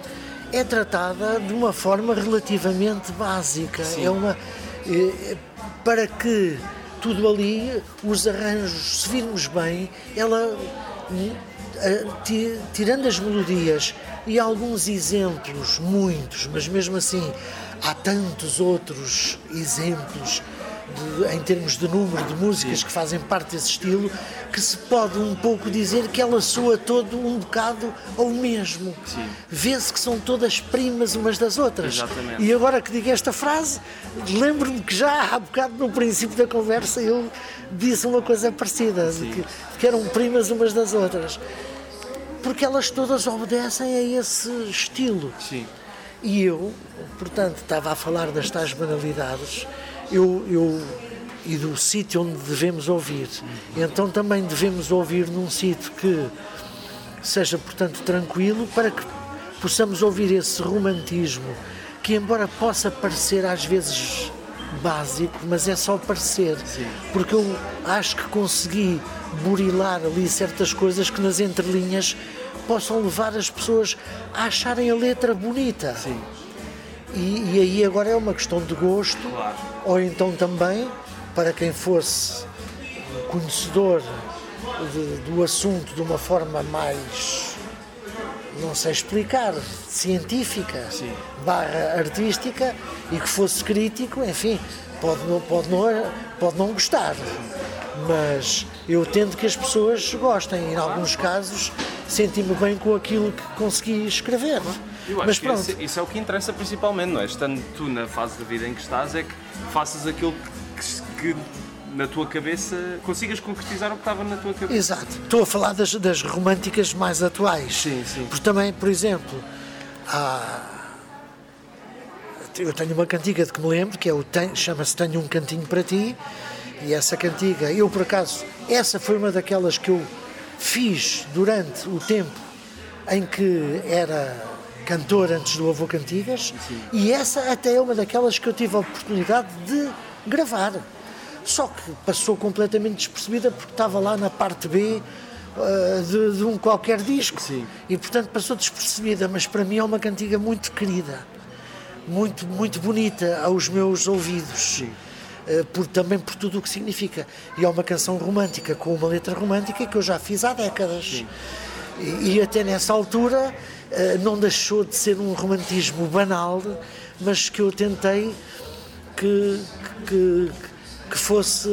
é tratada de uma forma relativamente básica. É uma. é- para que tudo ali, os arranjos, se virmos bem, ela. eh, ti- Tirando as melodias e alguns exemplos, muitos, mas mesmo assim há tantos outros exemplos de- em termos de número de músicas que fazem parte desse estilo, que se pode um pouco dizer que ela soa todo um bocado ao mesmo. Vê-se que são todas primas umas das outras. Exatamente. E agora que digo esta frase, lembro-me que já há bocado no princípio da conversa eu disse uma coisa parecida, de que, que eram primas umas das outras. Porque elas todas obedecem a esse estilo. sim. E eu, portanto, estava a falar das tais banalidades eu, eu, e do sítio onde devemos ouvir. Então também devemos ouvir num sítio que seja, portanto, tranquilo para que possamos ouvir esse romantismo que, embora possa parecer às vezes básico, mas é só parecer. Porque eu acho que consegui burilar ali certas coisas que nas entrelinhas possam levar as pessoas a acharem a letra bonita. Sim. E, e aí agora é uma questão de gosto, Claro. ou então também, para quem fosse conhecedor de- do assunto de uma forma mais, não sei explicar, científica, Sim. barra artística, e que fosse crítico, enfim, pode não, pode não, pode não gostar. Mas eu tento que as pessoas gostem, e em alguns casos senti-me bem com aquilo que consegui escrever. Eu acho Mas que pronto. isso, isso é o que interessa principalmente, não é? Estando tu na fase da vida em que estás, é que faças aquilo que, que na tua cabeça consigas concretizar o que estava na tua cabeça. Exato. Estou a falar das, das românticas mais atuais. Sim, sim. Porque também, por exemplo, há... eu tenho uma cantiga de que me lembro, que é o Ten- chama-se Tenho um Cantinho para Ti, e essa cantiga, eu por acaso, essa foi uma daquelas que eu fiz durante o tempo em que era cantor antes do Avô Cantigas, e essa até é uma daquelas que eu tive a oportunidade de gravar. Só que passou completamente despercebida porque estava lá na parte B uh, de, de, um qualquer disco. Sim. E portanto passou despercebida, mas para mim é uma cantiga muito querida, muito, muito bonita aos meus ouvidos. Sim. Uh, por, também por tudo o que significa. E é uma canção romântica, com uma letra romântica que eu já fiz há décadas. E, e, até nessa altura não deixou de ser um romantismo banal, mas que eu tentei que, que, que fosse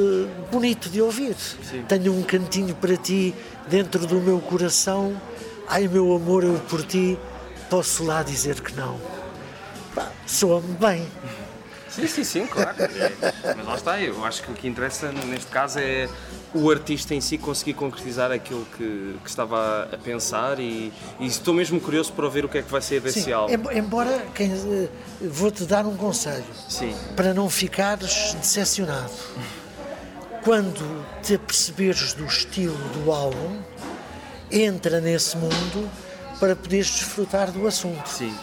bonito de ouvir. Sim. Tenho um cantinho para ti dentro do meu coração. Ai, meu amor, eu por ti posso lá dizer que não. Soa-me bem. Sim, sim, sim, claro. É, mas lá está, eu acho que o que interessa neste caso é o artista em si conseguir concretizar aquilo que, que estava a pensar e, e, estou mesmo curioso para ver o que é que vai ser desse sim, álbum. Embora quem, eh, vou-te dar um conselho sim. para não ficares decepcionado. Quando te aperceberes do estilo do álbum, entra nesse mundo para poderes desfrutar do assunto. Sim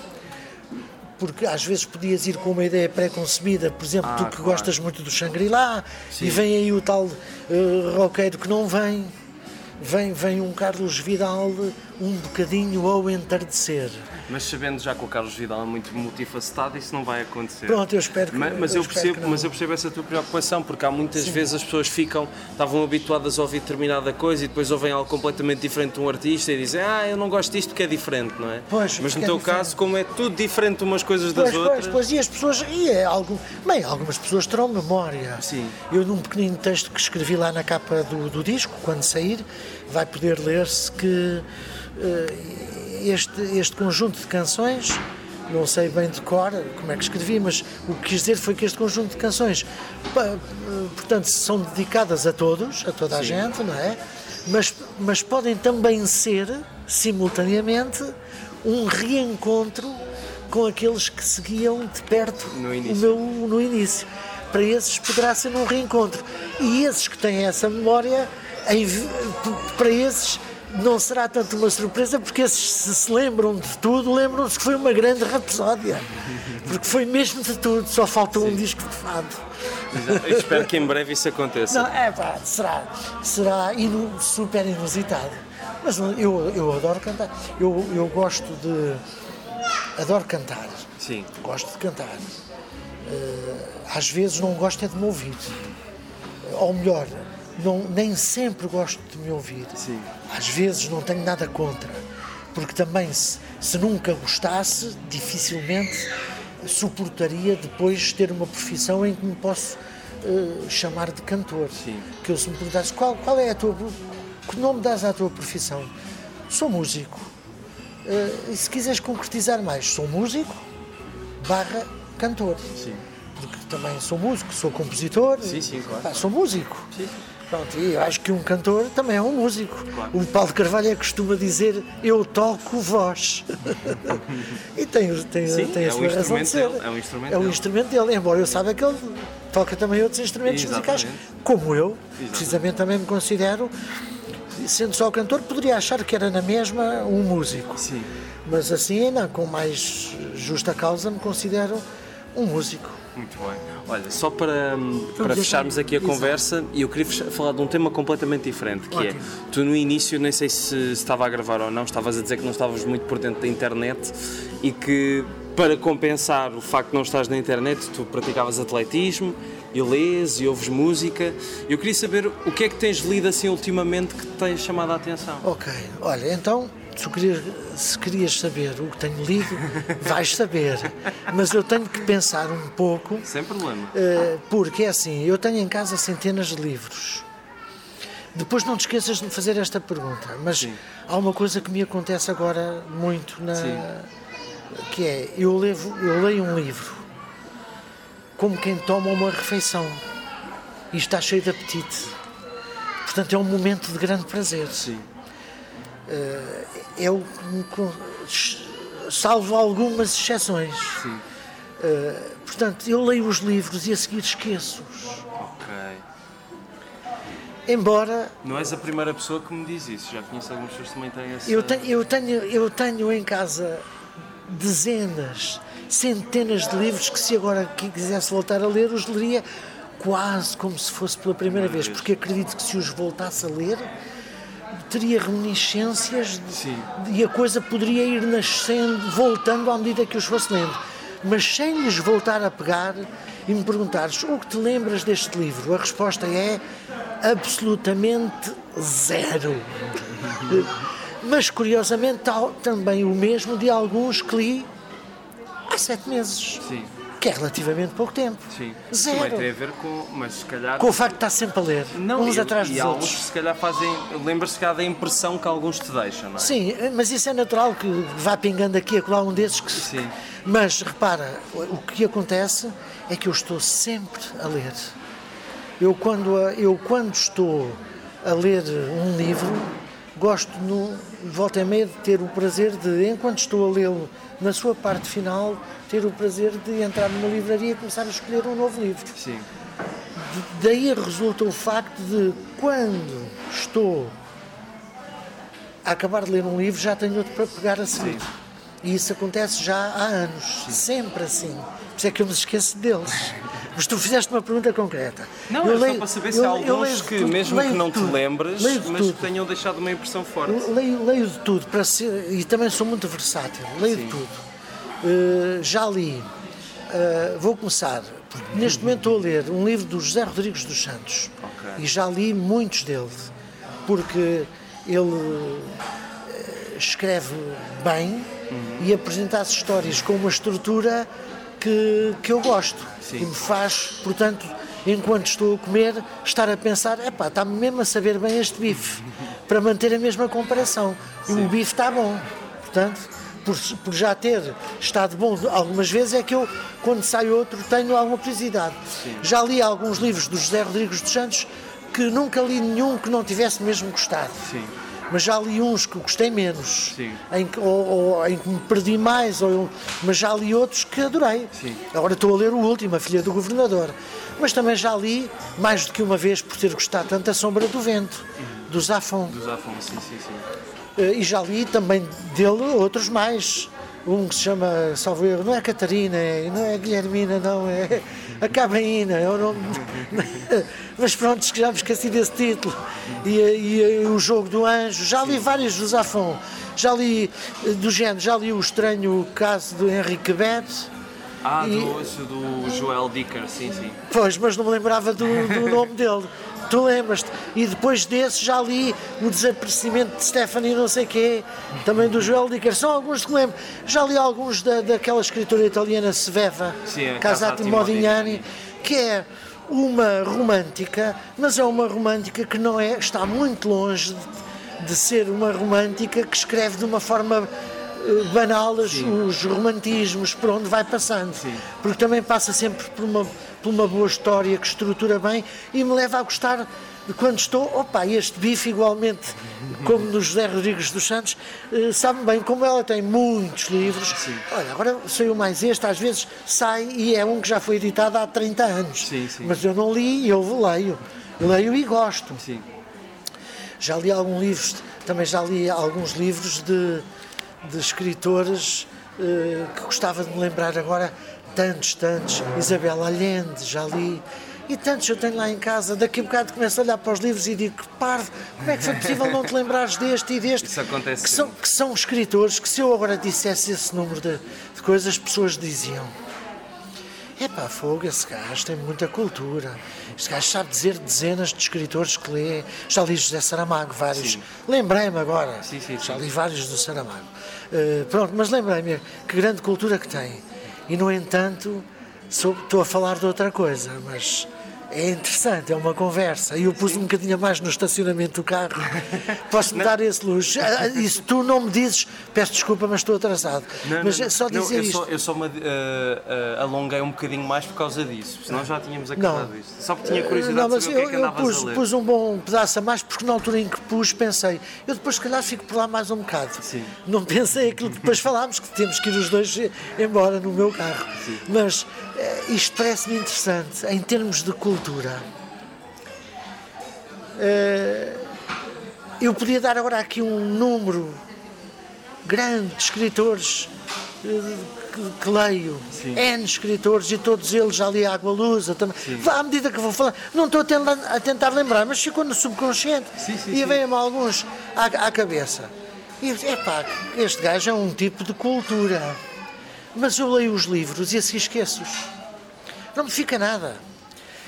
porque às vezes podias ir com uma ideia pré-concebida, por exemplo, ah, tu que claro. gostas muito do Shangri-La, e vem aí o tal uh, roqueiro que não vem, vem, vem um Carlos Vidal um bocadinho ao entardecer. Mas sabendo já que o Carlos Vidal é muito multifacetado, isso não vai acontecer. Pronto, eu espero que Mas, mas eu, eu percebo, mas eu percebo essa tua preocupação, porque há muitas Sim. vezes as pessoas ficam, estavam habituadas a ouvir determinada coisa e depois ouvem algo completamente diferente de um artista e dizem, ah, eu não gosto disto porque é diferente, não é? Pois, mas no porque teu é caso, como é tudo diferente umas coisas das Pois, outras. pois, pois, e as pessoas, e é algo, bem, algumas pessoas terão memória. Sim. Eu, num pequenino texto que escrevi lá na capa do, do disco, quando sair, vai poder ler-se que eh, este, este conjunto de canções, não sei bem de cor como é que escrevi, mas o que quis dizer foi que este conjunto de canções, eh, portanto, são dedicadas a todos, a toda a gente, não é? Mas, mas podem também ser, simultaneamente, um reencontro com aqueles que seguiam de perto No o início. meu no início. Para esses poderá ser um reencontro. E esses que têm essa memória, em para esses não será tanto uma surpresa, porque esses se se lembram de tudo, lembram-se que foi uma grande rapsódia. Porque foi mesmo de tudo, só faltou um disco de fado. Exato. Eu espero que em breve isso aconteça. Não, é pá, será, será inu- super inusitado. Mas eu, eu adoro cantar. Eu, eu gosto de. Adoro cantar. Sim. Gosto de cantar. Eh, às vezes não gosto é de me ouvir. Ou melhor, não, nem sempre gosto de me ouvir. Sim. Às vezes não tenho nada contra. Porque também, se, se nunca gostasse, dificilmente suportaria depois ter uma profissão em que me posso eh, chamar de cantor. Sim. Que eu se me perguntasse qual, qual é a tua. Que nome dás à tua profissão? Sou músico. Eh, e se quiseres concretizar mais, sou músico barra cantor. Sim. Porque também sou músico, sou compositor. Sim, sim, claro. Pá, sou músico. Sim. Pronto, e eu acho que um cantor também é um músico. Claro. O Paulo Carvalho costuma dizer eu toco voz. e tem, tem, Sim, tem é a um sua razão de ser. dele, é um instrumento É um dele. instrumento dele, embora eu saiba que ele toca também outros instrumentos musicais, Exatamente. como eu, precisamente também me considero, sendo só cantor, poderia achar que era na mesma um músico. Sim. Mas assim, não, com mais justa causa, me considero um músico. Muito bem. Olha, só para, para deixar- fecharmos aqui a Exato. conversa, e eu queria fechar- falar de um tema completamente diferente, que Ótimo. é, tu no início, nem sei se, se estava a gravar ou não, estavas a dizer que não estavas muito por dentro da internet e que para compensar o facto de não estás na internet, tu praticavas atletismo e lês e ouves música. Eu queria saber o que é que tens lido assim ultimamente que te tem chamado a atenção. Ok, olha, então, se querias, se querias saber o que tenho lido, vais saber. Mas eu tenho que pensar um pouco, Sem problema. eh, porque é assim, eu tenho em casa centenas de livros. Depois não te esqueças de me fazer esta pergunta, mas Sim. há uma coisa que me acontece agora muito na Sim. que é eu levo, eu leio um livro como quem toma uma refeição e está cheio de apetite. Portanto, é um momento de grande prazer. Sim. É me con- salvo algumas exceções. Sim. Uh, portanto, eu leio os livros e a seguir esqueço-os. Ok. Embora Não és a primeira pessoa que me diz isso, já conheço algumas pessoas que também têm essa... eu tenho, eu tenho, eu tenho em casa dezenas, centenas de livros que se agora que quisesse voltar a ler, os leria quase como se fosse pela primeira vez, porque acredito que se os voltasse a ler, teria reminiscências de- e a coisa poderia ir nascendo, voltando à medida que os fosse lendo. Mas sem lhes voltar a pegar e me perguntares o que te lembras deste livro, a resposta é absolutamente zero. Mas curiosamente tal- também o mesmo de alguns que li há sete meses, Sim, que é relativamente pouco tempo. sim. Zero. Também tem a ver com. Mas se calhar. Com o facto de estar sempre a ler, Não, uns e, atrás e dos alguns outros. se calhar fazem. Lembra-se se calhar da impressão que alguns te deixam, não é? Sim, mas isso é natural que vá pingando aqui e acolá um desses que. Sim. Mas repara, o que acontece é que eu estou sempre a ler. Eu quando, eu quando estou a ler um livro, gosto no, volta e meia de ter o prazer de, enquanto estou a lê-lo na sua parte final, ter o prazer de entrar numa livraria e começar a escolher um novo livro. Sim. Daí resulta o facto de, quando estou a acabar de ler um livro, já tenho outro para pegar a seguir. E isso acontece já há anos, sempre assim. Por isso é que eu me esqueço deles. Mas tu fizeste uma pergunta concreta. Não, Eu é só leio- para saber se há leio alguns que, tudo, mesmo leio que não te tudo, lembres, leio de mas que tenham deixado uma impressão forte. Eu Leio, leio de tudo para ser, e também sou muito versátil. Leio de tudo. Uh, já li. uh, vou começar. porque Neste momento estou a ler um livro do José Rodrigues dos Santos Ok. e já li muitos dele, porque ele uh, escreve bem e apresenta as histórias com uma estrutura que, que eu gosto Sim. e me faz, portanto, enquanto estou a comer, estar a pensar: epá, está-me mesmo a saber bem este bife, para manter a mesma comparação. E o bife está bom. Portanto, por, por já ter estado bom algumas vezes, é que eu, quando sai outro, tenho alguma curiosidade. Já li alguns livros do José Rodrigues dos Santos que nunca li nenhum que não tivesse mesmo gostado. Sim. Mas já li uns que gostei menos, em que, ou, ou em que me perdi mais, ou mas já li outros que adorei. Sim. Agora estou a ler o último, A Filha do Governador. Mas também já li, mais do que uma vez, por ter gostado tanto, A Sombra do Vento, do Zafon. Dos Afonso, sim, sim, sim. Eh, E já li também dele outros mais. Um que se chama, salvo erro, não é Catarina, é- não é Guilhermina, não, é a Cabaína, é o nome. Mas pronto, já me esqueci desse título. E, e o Jogo do Anjo, já li vários do Zafon. Já li, eh, do género, já li o estranho caso do Henrique Bebe. Ah, E- do, do Joel Dicker, sim, sim. Pois, mas não me lembrava do, do nome dele. Tu lembras-te? E depois desse já li o desaparecimento de Stephanie não sei quê, também do Joel Dicker. São alguns que lembro. Já li alguns da, daquela escritora italiana Sveva, Sim, a Casati Modignani, que é uma romântica, mas é uma romântica que não é, está muito longe de, de ser uma romântica que escreve de uma forma eh, banal os, os romantismos por onde vai passando. Porque também passa sempre por uma, por uma boa história que estrutura bem e me leva a gostar de quando estou, opa, este bife igualmente, como no José Rodrigues dos Santos, eh, sabe bem, como ela tem muitos livros, olha, agora saiu mais este, às vezes sai e é um que já foi editado há 30 anos. Sim, sim. Mas eu não li, eu leio. Leio e gosto. Sim. Já li alguns livros, também já li alguns livros de, de escritores eh, que gostava de me lembrar agora, tantos, tantos. Isabel Allende, já li. E tantos eu tenho lá em casa, daqui a bocado começo a olhar para os livros e digo que parvo, como é que foi possível não te lembrares deste e deste? Isso acontece que são, que são escritores que se eu agora dissesse esse número de, de coisas, as pessoas diziam é pá, fogo, esse gajo tem muita cultura. Este gajo sabe dizer dezenas de escritores que lê. Já li José Saramago, vários. Lembrei-me agora. Sim, sim, Já sim. li vários do Saramago. Eh, pronto, mas lembrei-me que grande cultura que tem. E, no entanto, sou- estou a falar de outra coisa, mas é interessante, é uma conversa. E eu pus um bocadinho mais no estacionamento do carro. Posso-me dar esse luxo. Ah, E se tu não me dizes, peço desculpa, mas estou atrasado. Não, mas não, é só não, dizer eu isto. Só, eu só me eh, eh, alonguei um bocadinho mais por causa disso, senão já tínhamos acabado Não. isto. Só porque tinha curiosidade Não, de mas saber o que é eu, que eu pus, pus um bom pedaço a mais porque na altura em que pus pensei, eu depois se calhar fico por lá mais um bocado. Sim. Não pensei aquilo que depois falámos, que temos que ir os dois embora no meu carro. Mas eh, isto parece-me interessante em termos de cultura. Eh, eu podia dar agora aqui um número grande de escritores eh, que, que leio N escritores e todos eles já li Água Luz, também. À medida que vou falar, não estou a tentar, lembrar, mas ficou no subconsciente Sim, sim, e sim. vem-me alguns à, à cabeça. E epá, este gajo é um tipo de cultura. Mas eu leio os livros e assim esqueço-os. Não me fica nada.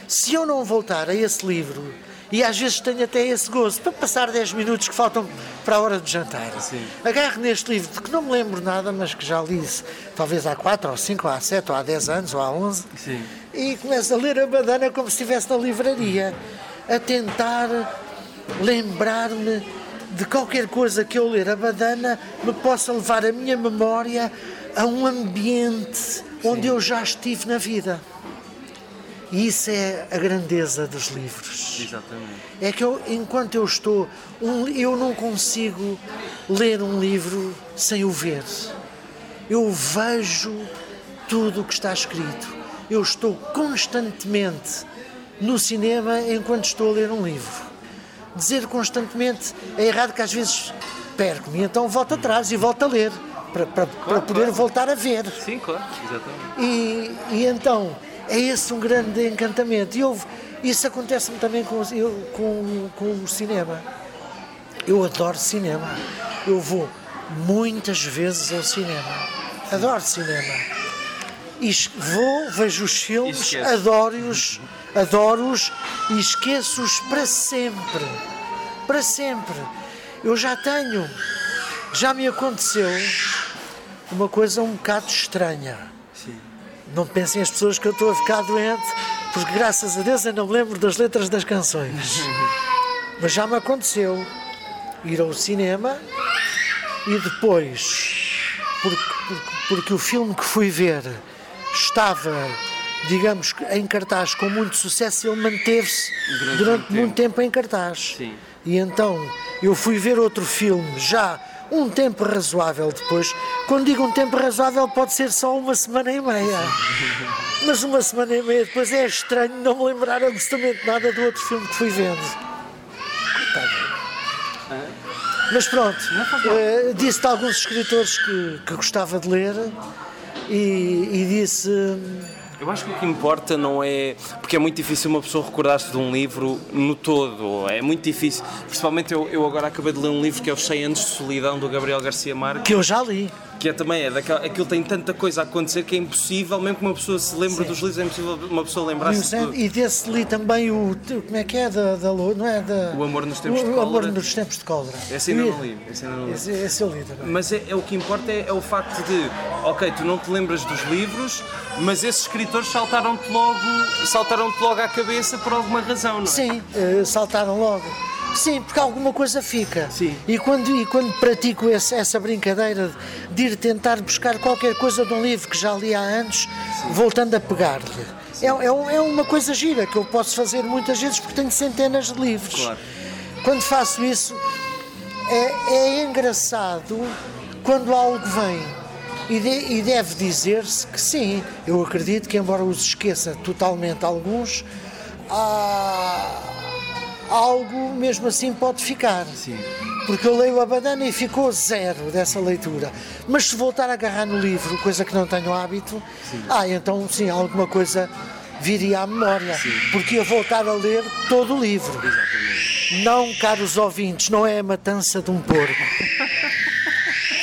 Se eu não voltar a esse livro, e às vezes tenho até esse gozo, para passar 10 minutos que faltam para a hora de jantar, agarro neste livro de que não me lembro nada, mas que já li talvez há 4 ou 5 ou há 7 ou há 10 anos ou há 11, Sim. e começo a ler a badana como se estivesse na livraria, a tentar lembrar-me de qualquer coisa que eu ler a badana me possa levar a minha memória a um ambiente onde eu já estive na vida. E isso é a grandeza dos livros. Exatamente. É que eu, enquanto eu estou, um- eu não consigo ler um livro sem o ver. Eu vejo tudo o que está escrito. Eu estou constantemente no cinema enquanto estou a ler um livro. Dizer constantemente é errado que às vezes perco-me, então volto atrás e volto a ler para, para, para poder claro. voltar a ver. Sim, claro. Exatamente. E, e então é esse um grande encantamento. E eu, isso acontece-me também com, eu, com, com o cinema. Eu adoro cinema. Eu vou muitas vezes ao cinema. Adoro cinema. E vou, vejo os filmes, adoro-os, adoro-os e esqueço-os para sempre. Para sempre. Eu já tenho, já me aconteceu uma coisa um bocado estranha. Não pensem as pessoas que eu estou a ficar doente, porque graças a Deus eu não me lembro das letras das canções. Mas já me aconteceu ir ao cinema e depois, porque, porque, porque o filme que fui ver estava, digamos, em cartaz com muito sucesso, ele manteve-se Durante durante, muito muito tempo em cartaz. Sim. E então eu fui ver outro filme já um tempo razoável depois. Quando digo um tempo razoável, pode ser só uma semana e meia. Mas uma semana e meia depois é estranho não me lembrar absolutamente nada do outro filme que fui vendo. Mas pronto, eh, disse de alguns escritores que, que gostava de ler e, e disse. Eu acho que o que importa não é. Porque é muito difícil uma pessoa recordar-se de um livro no todo. É muito difícil. Principalmente eu, eu agora acabei de ler um livro que é Os 100 Anos de Solidão, do Gabriel Garcia Marques. que eu já li. Que é também, é daquela, aquilo tem tanta coisa a acontecer que é impossível, mesmo que uma pessoa se lembre dos livros, é impossível uma pessoa lembrar-se de tudo. E desse li também o. Como é que é? Da, da, não é? Da, O Amor nos Tempos o, de o Amor Cólera. nos Tempos de Cólera. Esse ainda não li. Esse ainda não li. Esse, esse eu li também. Mas é, é o que importa é, é o facto de, ok, tu não te lembras dos livros, mas esses escritores saltaram-te logo, saltaram-te logo à cabeça por alguma razão, não é? Sim, eh, saltaram logo. Sim, porque alguma coisa fica. Sim. E quando, e quando pratico esse- essa brincadeira de ir tentar buscar qualquer coisa de um livro que já li há anos, voltando a pegar-lhe. É, é, é uma coisa gira que eu posso fazer muitas vezes porque tenho centenas de livros. Claro. Quando faço isso, é, é engraçado quando algo vem. E, de- e deve dizer-se que sim, eu acredito que, embora os esqueça totalmente alguns, há algo mesmo assim pode ficar. Sim. Porque eu leio a banana e ficou zero dessa leitura. Mas se voltar a agarrar no livro, coisa que não tenho hábito, ah, então sim, alguma coisa viria à memória. Porque ia voltar a ler todo o livro. Não, caros ouvintes, não é a matança de um porco.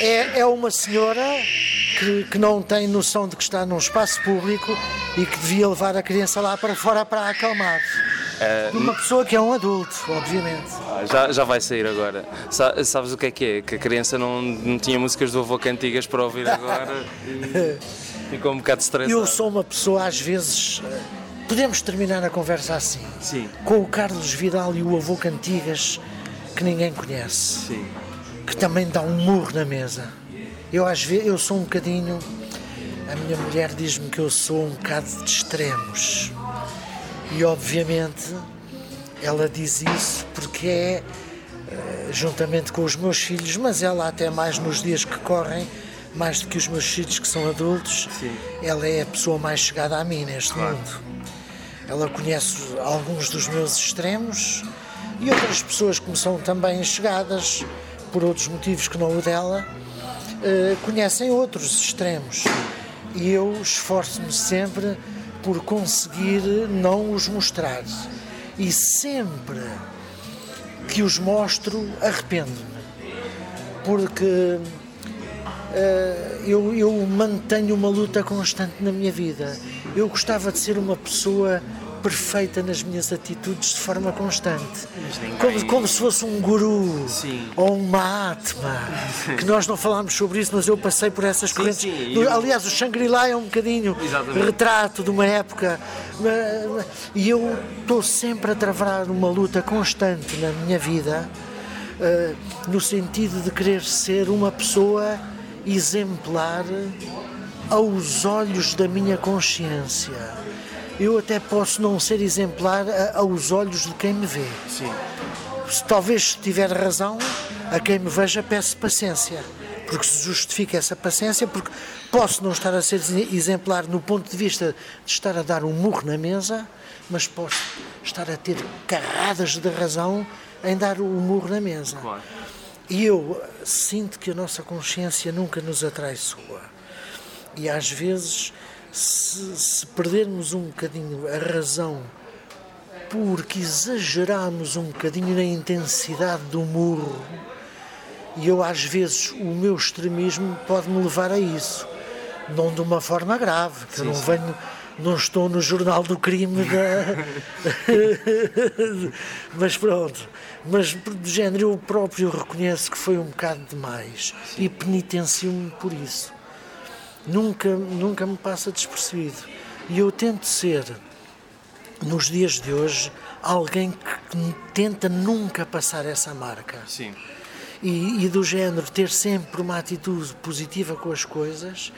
É, é uma senhora que, que não tem noção de que está num espaço público e que devia levar a criança lá para fora para a acalmar. Uma pessoa que é um adulto, obviamente. Ah, Já, já vai sair agora. Sa- Sabes o que é que é? Que a criança não, não tinha músicas do avô cantigas para ouvir agora e ficou um bocado estressada. Eu sou uma pessoa, às vezes. eh, Podemos terminar a conversa assim. Sim. Com o Carlos Vidal e o avô Cantigas, que ninguém conhece. Sim. que também dá um murro na mesa. Eu às vezes eu sou um bocadinho. A minha mulher diz-me que eu sou um bocado de extremos. E obviamente ela diz isso porque é eh, juntamente com os meus filhos, mas ela até mais nos dias que correm, mais do que os meus filhos que são adultos, Sim. ela é a pessoa mais chegada a mim neste mundo. Ela conhece alguns dos meus extremos e outras pessoas que me são também chegadas por outros motivos que não o dela, eh, conhecem outros extremos. e eu esforço-me sempre por conseguir não os mostrar. E sempre que os mostro, arrependo-me. Porque uh, eu, eu mantenho uma luta constante na minha vida. Eu gostava de ser uma pessoa perfeita nas minhas atitudes de forma constante. Como, como se fosse um guru sim. ou um Mahatma. que nós não falámos sobre isso, mas eu passei por essas sim, correntes. Sim, eu... Aliás, o Shangri-La é um bocadinho Exatamente. retrato de uma época. E eu estou sempre a travar uma luta constante na minha vida, eh, no sentido de querer ser uma pessoa exemplar aos olhos da minha consciência eu até posso não ser exemplar aos olhos de quem me vê. Sim. Se talvez tiver razão, a quem me veja peço paciência, porque se justifica essa paciência, porque posso não estar a ser exemplar no ponto de vista de estar a dar um murro na mesa, mas posso estar a ter carradas de razão em dar o murro na mesa. Claro. E eu sinto que a nossa consciência nunca nos atraiçoa. E às vezes se, se perdermos um bocadinho a razão porque exageramos um bocadinho na intensidade do murro, e eu às vezes o meu extremismo pode me levar a isso, não de uma forma grave, que sim, eu não sim. venho, não estou no jornal do crime da. mas pronto. Mas do género eu próprio reconheço que foi um bocado demais sim. e penitencio-me por isso nunca, nunca me passa despercebido. E eu tento ser, nos dias de hoje, alguém que tenta nunca passar essa marca. Sim. E, e, do género ter sempre uma atitude positiva com as coisas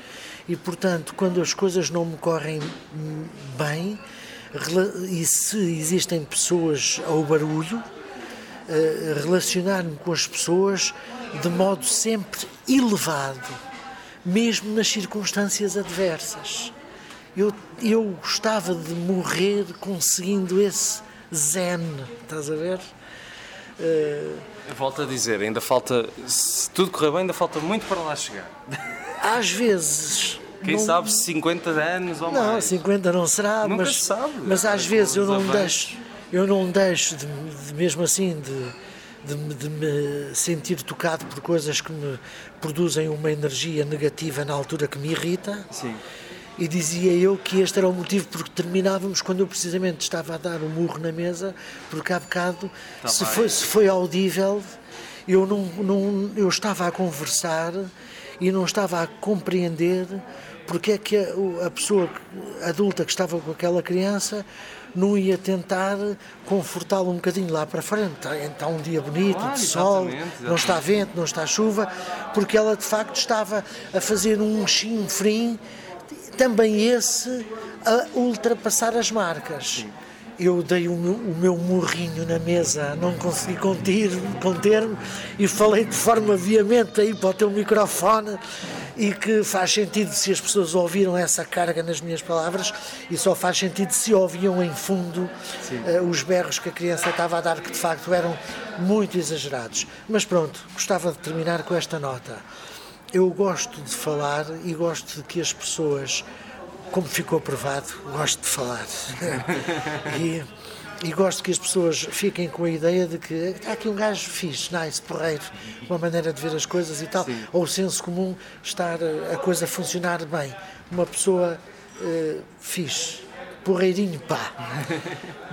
e portanto quando as coisas não me correm bem e se existem pessoas ao barulho eh, relacionar-me com as pessoas de modo sempre elevado mesmo nas circunstâncias adversas. Eu, eu gostava de morrer conseguindo esse zen, estás a ver? Uh, Volto a dizer, ainda falta, se tudo correr bem, ainda falta muito para lá chegar. Às vezes. Quem não, sabe 50 anos ou não, mais? Não, 50 não será, Nunca mas, sabe. mas às vezes eu não, deixo, eu não deixo, de, de, mesmo assim, de, de, de, me sentir tocado por coisas que me produzem uma energia negativa na altura que me irrita. Sim. E dizia eu que este era o motivo porque terminávamos quando eu precisamente estava a dar o um murro na mesa, porque há bocado, tá se, foi, se foi audível, eu, não, não, eu estava a conversar e não estava a compreender porque é que a, a pessoa adulta que estava com aquela criança não ia tentar confortá-lo um bocadinho lá para frente. Está, está um dia bonito, claro, de sol, exatamente, exatamente. não está vento, não está chuva, porque ela de facto estava a fazer um chinfrim, também esse, a ultrapassar as marcas. Sim eu dei o meu, o meu murrinho na mesa, não consegui conter-me conter e falei de forma veemente aí para o teu microfone e que faz sentido se as pessoas ouviram essa carga nas minhas palavras e só faz sentido se ouviam em fundo uh, os berros que a criança estava a dar, que de facto eram muito exagerados. Mas pronto, gostava de terminar com esta nota. Eu gosto de falar e gosto de que as pessoas, como ficou provado, gosto de falar. e e gosto que as pessoas fiquem com a ideia de que está aqui um gajo fixe, nice, porreiro, uma maneira de ver as coisas e tal, Sim. ou o senso comum estar a coisa a funcionar bem. Uma pessoa uh, fixe, porreirinho, pá.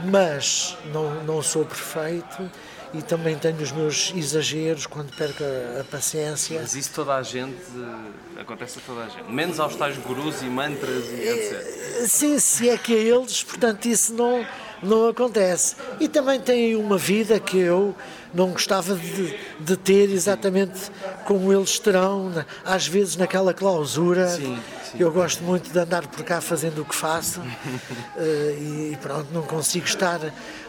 Mas não, não sou perfeito e também tenho os meus exageros quando perco a, a, paciência. Mas isso toda a gente, acontece a toda a gente, menos aos tais gurus e mantras e etc. Eh, sim, se é que a eles, portanto, isso não não acontece. E também têm uma vida que eu não gostava de, de ter exatamente como eles terão, às vezes naquela clausura. Sim. Eu gosto muito de andar por cá fazendo o que faço eh, e pronto, não consigo estar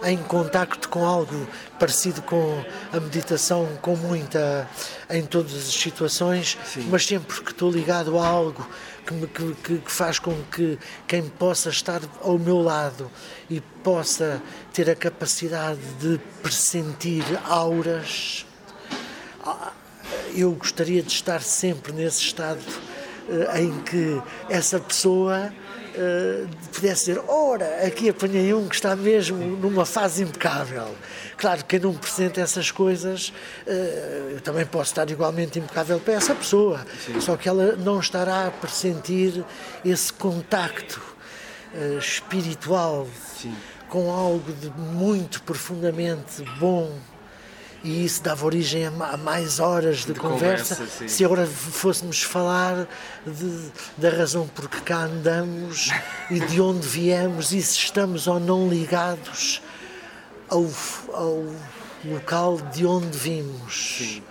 em contacto com algo parecido com a meditação, com muita em todas as situações, sim. mas sempre que estou ligado a algo que, me, que, que faz com que quem possa estar ao meu lado e possa ter a capacidade de pressentir auras. Ah, eu gostaria de estar sempre nesse estado em que essa pessoa uh, pudesse dizer: Ora, aqui apanhei um que está mesmo numa fase impecável. Claro que quem não presente essas coisas, uh, eu também posso estar igualmente impecável para essa pessoa, Sim. só que ela não estará a pressentir esse contacto uh, espiritual Sim. com algo de muito profundamente bom e isso dava origem a mais horas de, de conversa. conversa se agora fôssemos falar de, da razão por que cá andamos e de onde viemos e se estamos ou não ligados ao, ao local de onde vimos. Sim.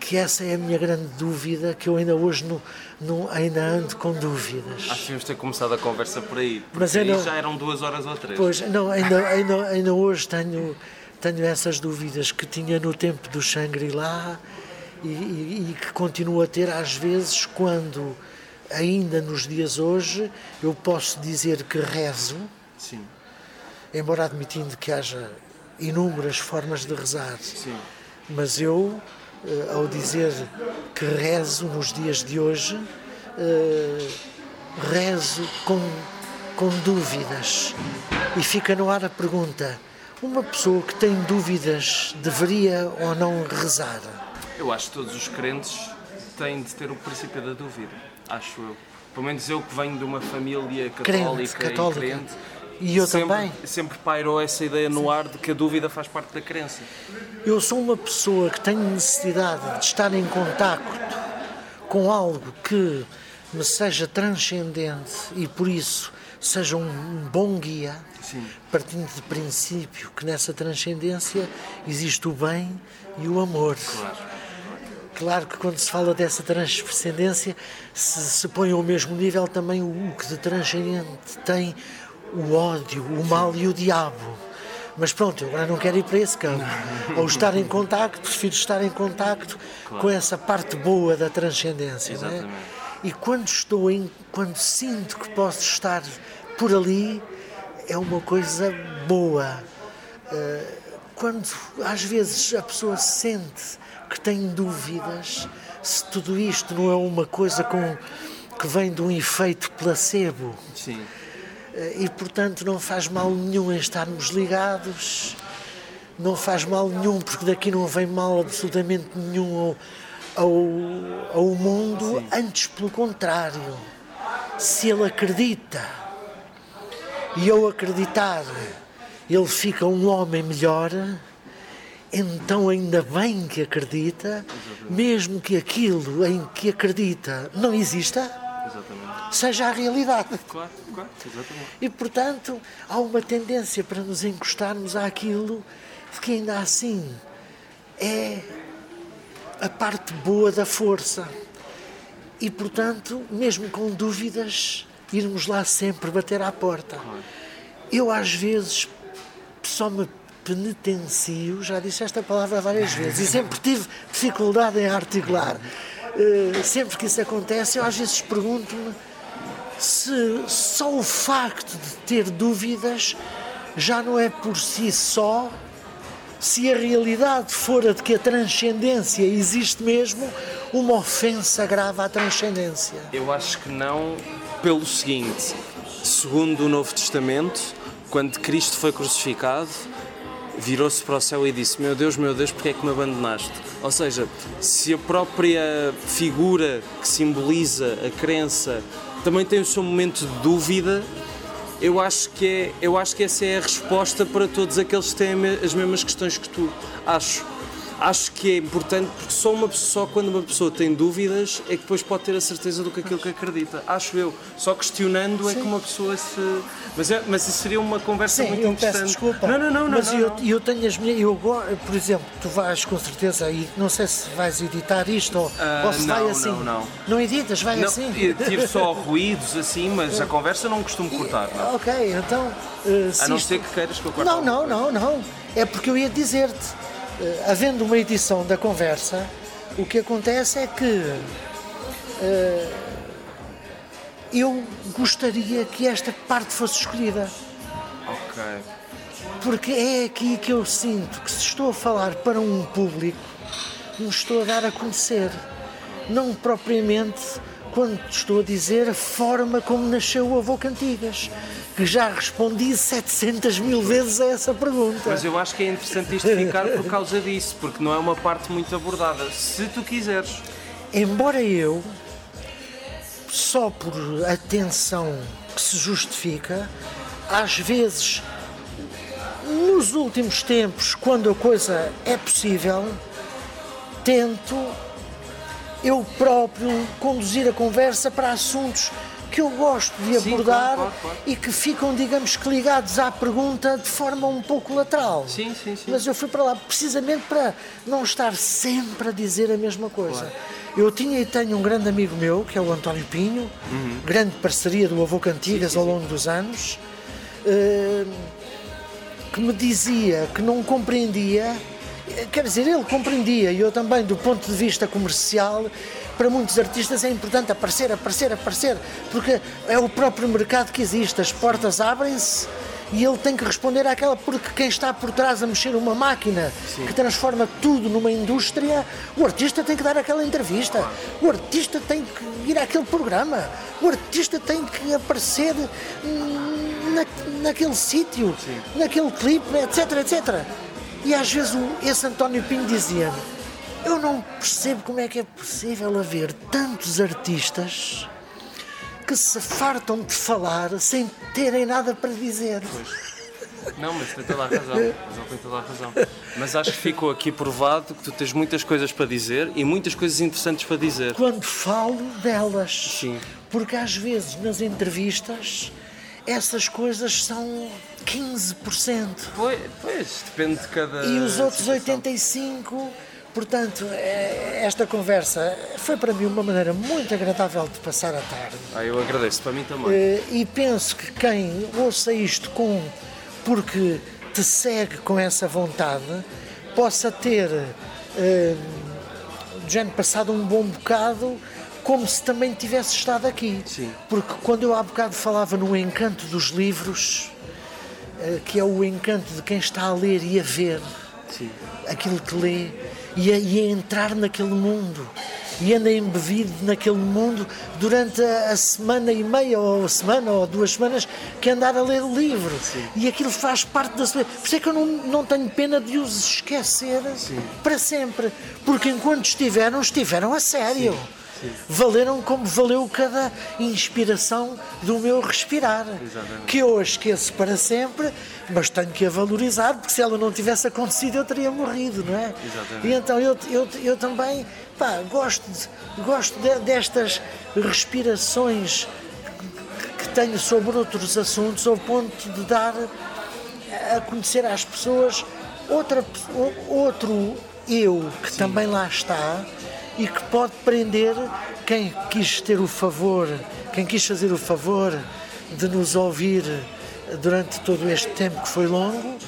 Que essa é a minha grande dúvida, que eu ainda hoje não, não, ainda ando com dúvidas. Acho que devíamos ter começado a conversa por aí, porque Mas ainda, já eram duas horas ou três. Pois, não, ainda, ainda, ainda hoje tenho tenho essas dúvidas que tinha no tempo do Shangri-La e, e, e, que continuo a ter às vezes quando, ainda nos dias hoje, eu posso dizer que rezo, Sim. embora admitindo que haja inúmeras formas de rezar, Sim. mas eu, eh, ao dizer que rezo nos dias de hoje, eh, rezo com, com dúvidas. E fica no ar a pergunta uma pessoa que tem dúvidas deveria ou não rezar? Eu acho que todos os crentes têm de ter o princípio da dúvida, acho eu. Pelo menos eu que venho de uma família católica, crente, católica. e crente, e eu sempre, também. Sempre pairou essa ideia no ar de que a dúvida faz parte da crença. Eu sou uma pessoa que tem necessidade de estar em contacto com algo que me seja transcendente e por isso seja um bom guia, Sim. partindo de princípio que nessa transcendência existe o bem e o amor. Claro. Claro que quando se fala dessa transcendência se, se põe ao mesmo nível também o que de transcendente tem o ódio, o mal e o diabo. Mas pronto, eu agora não quero ir para esse campo. Ou estar em contacto, prefiro estar em contacto claro. com essa parte boa da transcendência. Exatamente. Não é? E quando estou em, quando sinto que posso estar por ali, é uma coisa boa. Eh, quando às vezes a pessoa sente que tem dúvidas, se tudo isto não é uma coisa com, que vem de um efeito placebo. Sim. Eh, e portanto não faz mal nenhum em estarmos ligados, não faz mal nenhum, porque daqui não vem mal absolutamente nenhum ao, ao, mundo, Sim. antes pelo contrário. Se ele acredita e eu acreditar, ele fica um homem melhor, então ainda bem que acredita, mesmo que aquilo em que acredita não exista, exatamente. seja a realidade. Claro, claro, exatamente. E portanto há uma tendência para nos encostarmos àquilo que ainda assim é a parte boa da força. E, portanto, mesmo com dúvidas, irmos lá sempre bater à porta. Eu, às vezes, só me penitencio, já disse esta palavra várias vezes, e sempre tive dificuldade em articular. Uh, sempre que isso acontece, eu às vezes pergunto-me se só o facto de ter dúvidas já não é por si só se a realidade for a de que a transcendência existe mesmo, uma ofensa grave à transcendência? Eu acho que não, pelo seguinte: segundo o Novo Testamento, quando Cristo foi crucificado, virou-se para o céu e disse: Meu Deus, meu Deus, porque é que me abandonaste? Ou seja, se a própria figura que simboliza a crença também tem o seu momento de dúvida, eu acho que é, eu acho que essa é a resposta para todos aqueles que têm as mesmas questões que tu. Acho acho que é importante porque só, uma, só quando uma pessoa tem dúvidas é que depois pode ter a certeza do que aquilo que acredita. Acho eu. Só questionando Sim. é que uma pessoa se. Mas, é, mas isso seria uma conversa Sim, muito eu interessante. Peço desculpa. Não, não, não. Mas não, eu, não. eu tenho as minhas. Eu, por exemplo, tu vais com certeza aí. Não sei se vais editar isto ou, uh, ou se não, vai assim. Não, não. Não editas, vai não, assim. Tiro só ruídos assim, mas a conversa não costumo cortar. Não? Ok, então. Uh, a não isto... ser que queiras que eu corte Não, não, não, não. É porque eu ia dizer-te havendo uma edição da conversa, o que acontece é que uh, eu gostaria que esta parte fosse escolhida. Ok. Porque é aqui que eu sinto que se estou a falar para um público, me estou a dar a conhecer. não propriamente quando estou a dizer a forma como nasceu o avô Cantigas, que já respondi 700 mil vezes a essa pergunta. Mas eu acho que é interessante isto ficar por causa disso, porque não é uma parte muito abordada. Se tu quiseres. Embora eu, só por atenção que se justifica, às vezes, nos últimos tempos, quando a coisa é possível, tento eu próprio conduzir a conversa para assuntos que eu gosto de Sim, abordar claro, claro, claro. e que ficam, digamos que, ligados à pergunta de forma um pouco lateral. Sim, sim, sim. Mas eu fui para lá precisamente para não estar sempre a dizer a mesma coisa. Eu tinha e tenho um grande amigo meu, que é o António Pinho, Uhum. grande parceria do Avô Cantigas ao longo dos anos, eh, que me dizia que não compreendia, quer dizer, ele compreendia, e eu também, do ponto de vista comercial, para muitos artistas é importante aparecer, aparecer, aparecer, porque é o próprio mercado que existe, as portas abrem-se e ele tem que responder àquela, porque quem está por trás a mexer uma máquina que transforma tudo numa indústria, o artista tem que dar aquela entrevista, o artista tem que ir àquele programa, o artista tem que aparecer hum, na, naquele sítio, naquele clipe, etc, etc. E às vezes o- esse António Pinho dizia-me: Eu não percebo como é que é possível haver tantos artistas que se fartam de falar sem terem nada para dizer. Não, mas tem toda a razão. Mas tem toda a razão. Mas acho que ficou aqui provado que tu tens muitas coisas para dizer e muitas coisas interessantes para dizer. Quando falo delas. Sim. Porque às vezes nas entrevistas essas coisas são 15%. Pois, pois depende de cada. E os outros situação. 85, portanto, é- esta conversa foi para mim uma maneira muito agradável de passar a tarde. Ah, eu agradeço, para mim também. Eh, E penso que quem ouça isto com porque te segue com essa vontade possa ter eh, de género passado um bom bocado como se também tivesse estado aqui. Sim. Porque quando eu há bocado falava no encanto dos livros, eh, que é o encanto de quem está a ler e a ver Sim. aquilo que lê e a, e a entrar naquele mundo e anda embebido naquele mundo durante a, a semana e meia ou a semana ou duas semanas que andar a ler o livro e aquilo faz parte da sua por isso é que eu não, não tenho pena de os esquecer para sempre porque enquanto estiveram, estiveram a sério valeram como valeu cada inspiração do meu respirar Exatamente. que eu a esqueço para sempre, mas tenho que a valorizar, porque se ela não tivesse acontecido eu teria morrido, não é? Exatamente. E então eu, eu, eu também pá, gosto, de- gosto de- destas respirações que tenho sobre outros assuntos, ao ponto de dar a conhecer às pessoas outra, outro eu que também lá está e que pode prender quem quis ter o favor, quem quis fazer o favor de nos ouvir durante todo este tempo que foi longo.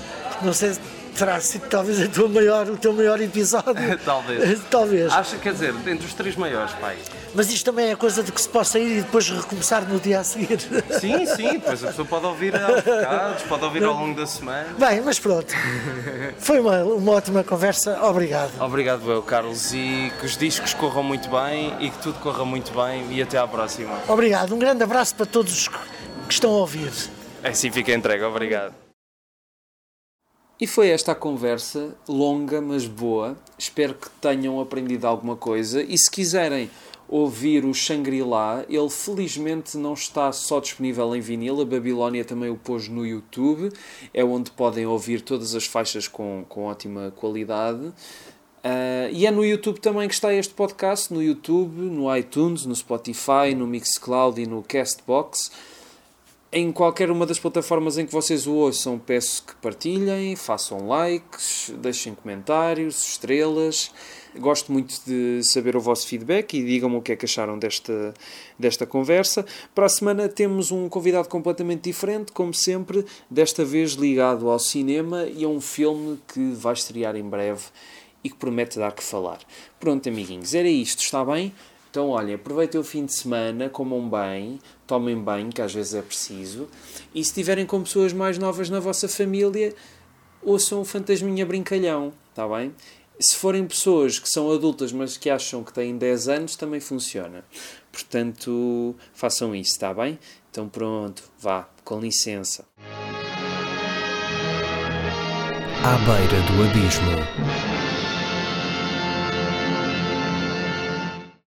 Não sei se terá sido talvez a tua maior, o teu maior episódio. Talvez. talvez. Acho, quer dizer, entre os três maiores, pai. Mas isto também é coisa de que se possa ir e depois recomeçar no dia a seguir. Sim, sim, depois a pessoa pode ouvir aos bocados, pode ouvir ao longo da semana. Bem, mas pronto. Foi uma, uma ótima conversa. Obrigado. Obrigado, eu, Carlos, e que os discos corram muito bem e que tudo corra muito bem e até à próxima. Obrigado. Um grande abraço para todos os que que estão a ouvir. Assim fica entregue, obrigado. E foi esta a conversa, longa mas boa. Espero que tenham aprendido alguma coisa. E se quiserem ouvir o Shangri-La, ele felizmente não está só disponível em vinil, a Babilónia também o pôs no YouTube, é onde podem ouvir todas as faixas com, com ótima qualidade. Ah, e é no YouTube também que está este podcast, no YouTube, no iTunes, no Spotify, no Mixcloud e no Castbox. Em qualquer uma das plataformas em que vocês o ouçam, peço que partilhem, façam likes, deixem comentários, estrelas. Gosto muito de saber o vosso feedback e digam-me o que é que acharam desta, desta conversa. Para a semana temos um convidado completamente diferente, como sempre, desta vez ligado ao cinema e a um filme que vai estrear em breve e que promete dar que falar. Pronto, amiguinhos, era isto, está bem? Então, olhem, aproveitem o fim de semana, comam bem, tomem banho, que às vezes é preciso, e se estiverem com pessoas mais novas na vossa família, ouçam o Fantasminha Brincalhão, está bem? Se forem pessoas que são adultas, mas que acham que têm 10 anos, também funciona. Portanto, façam isso, está bem? Então pronto, vá, com licença. À beira do abismo.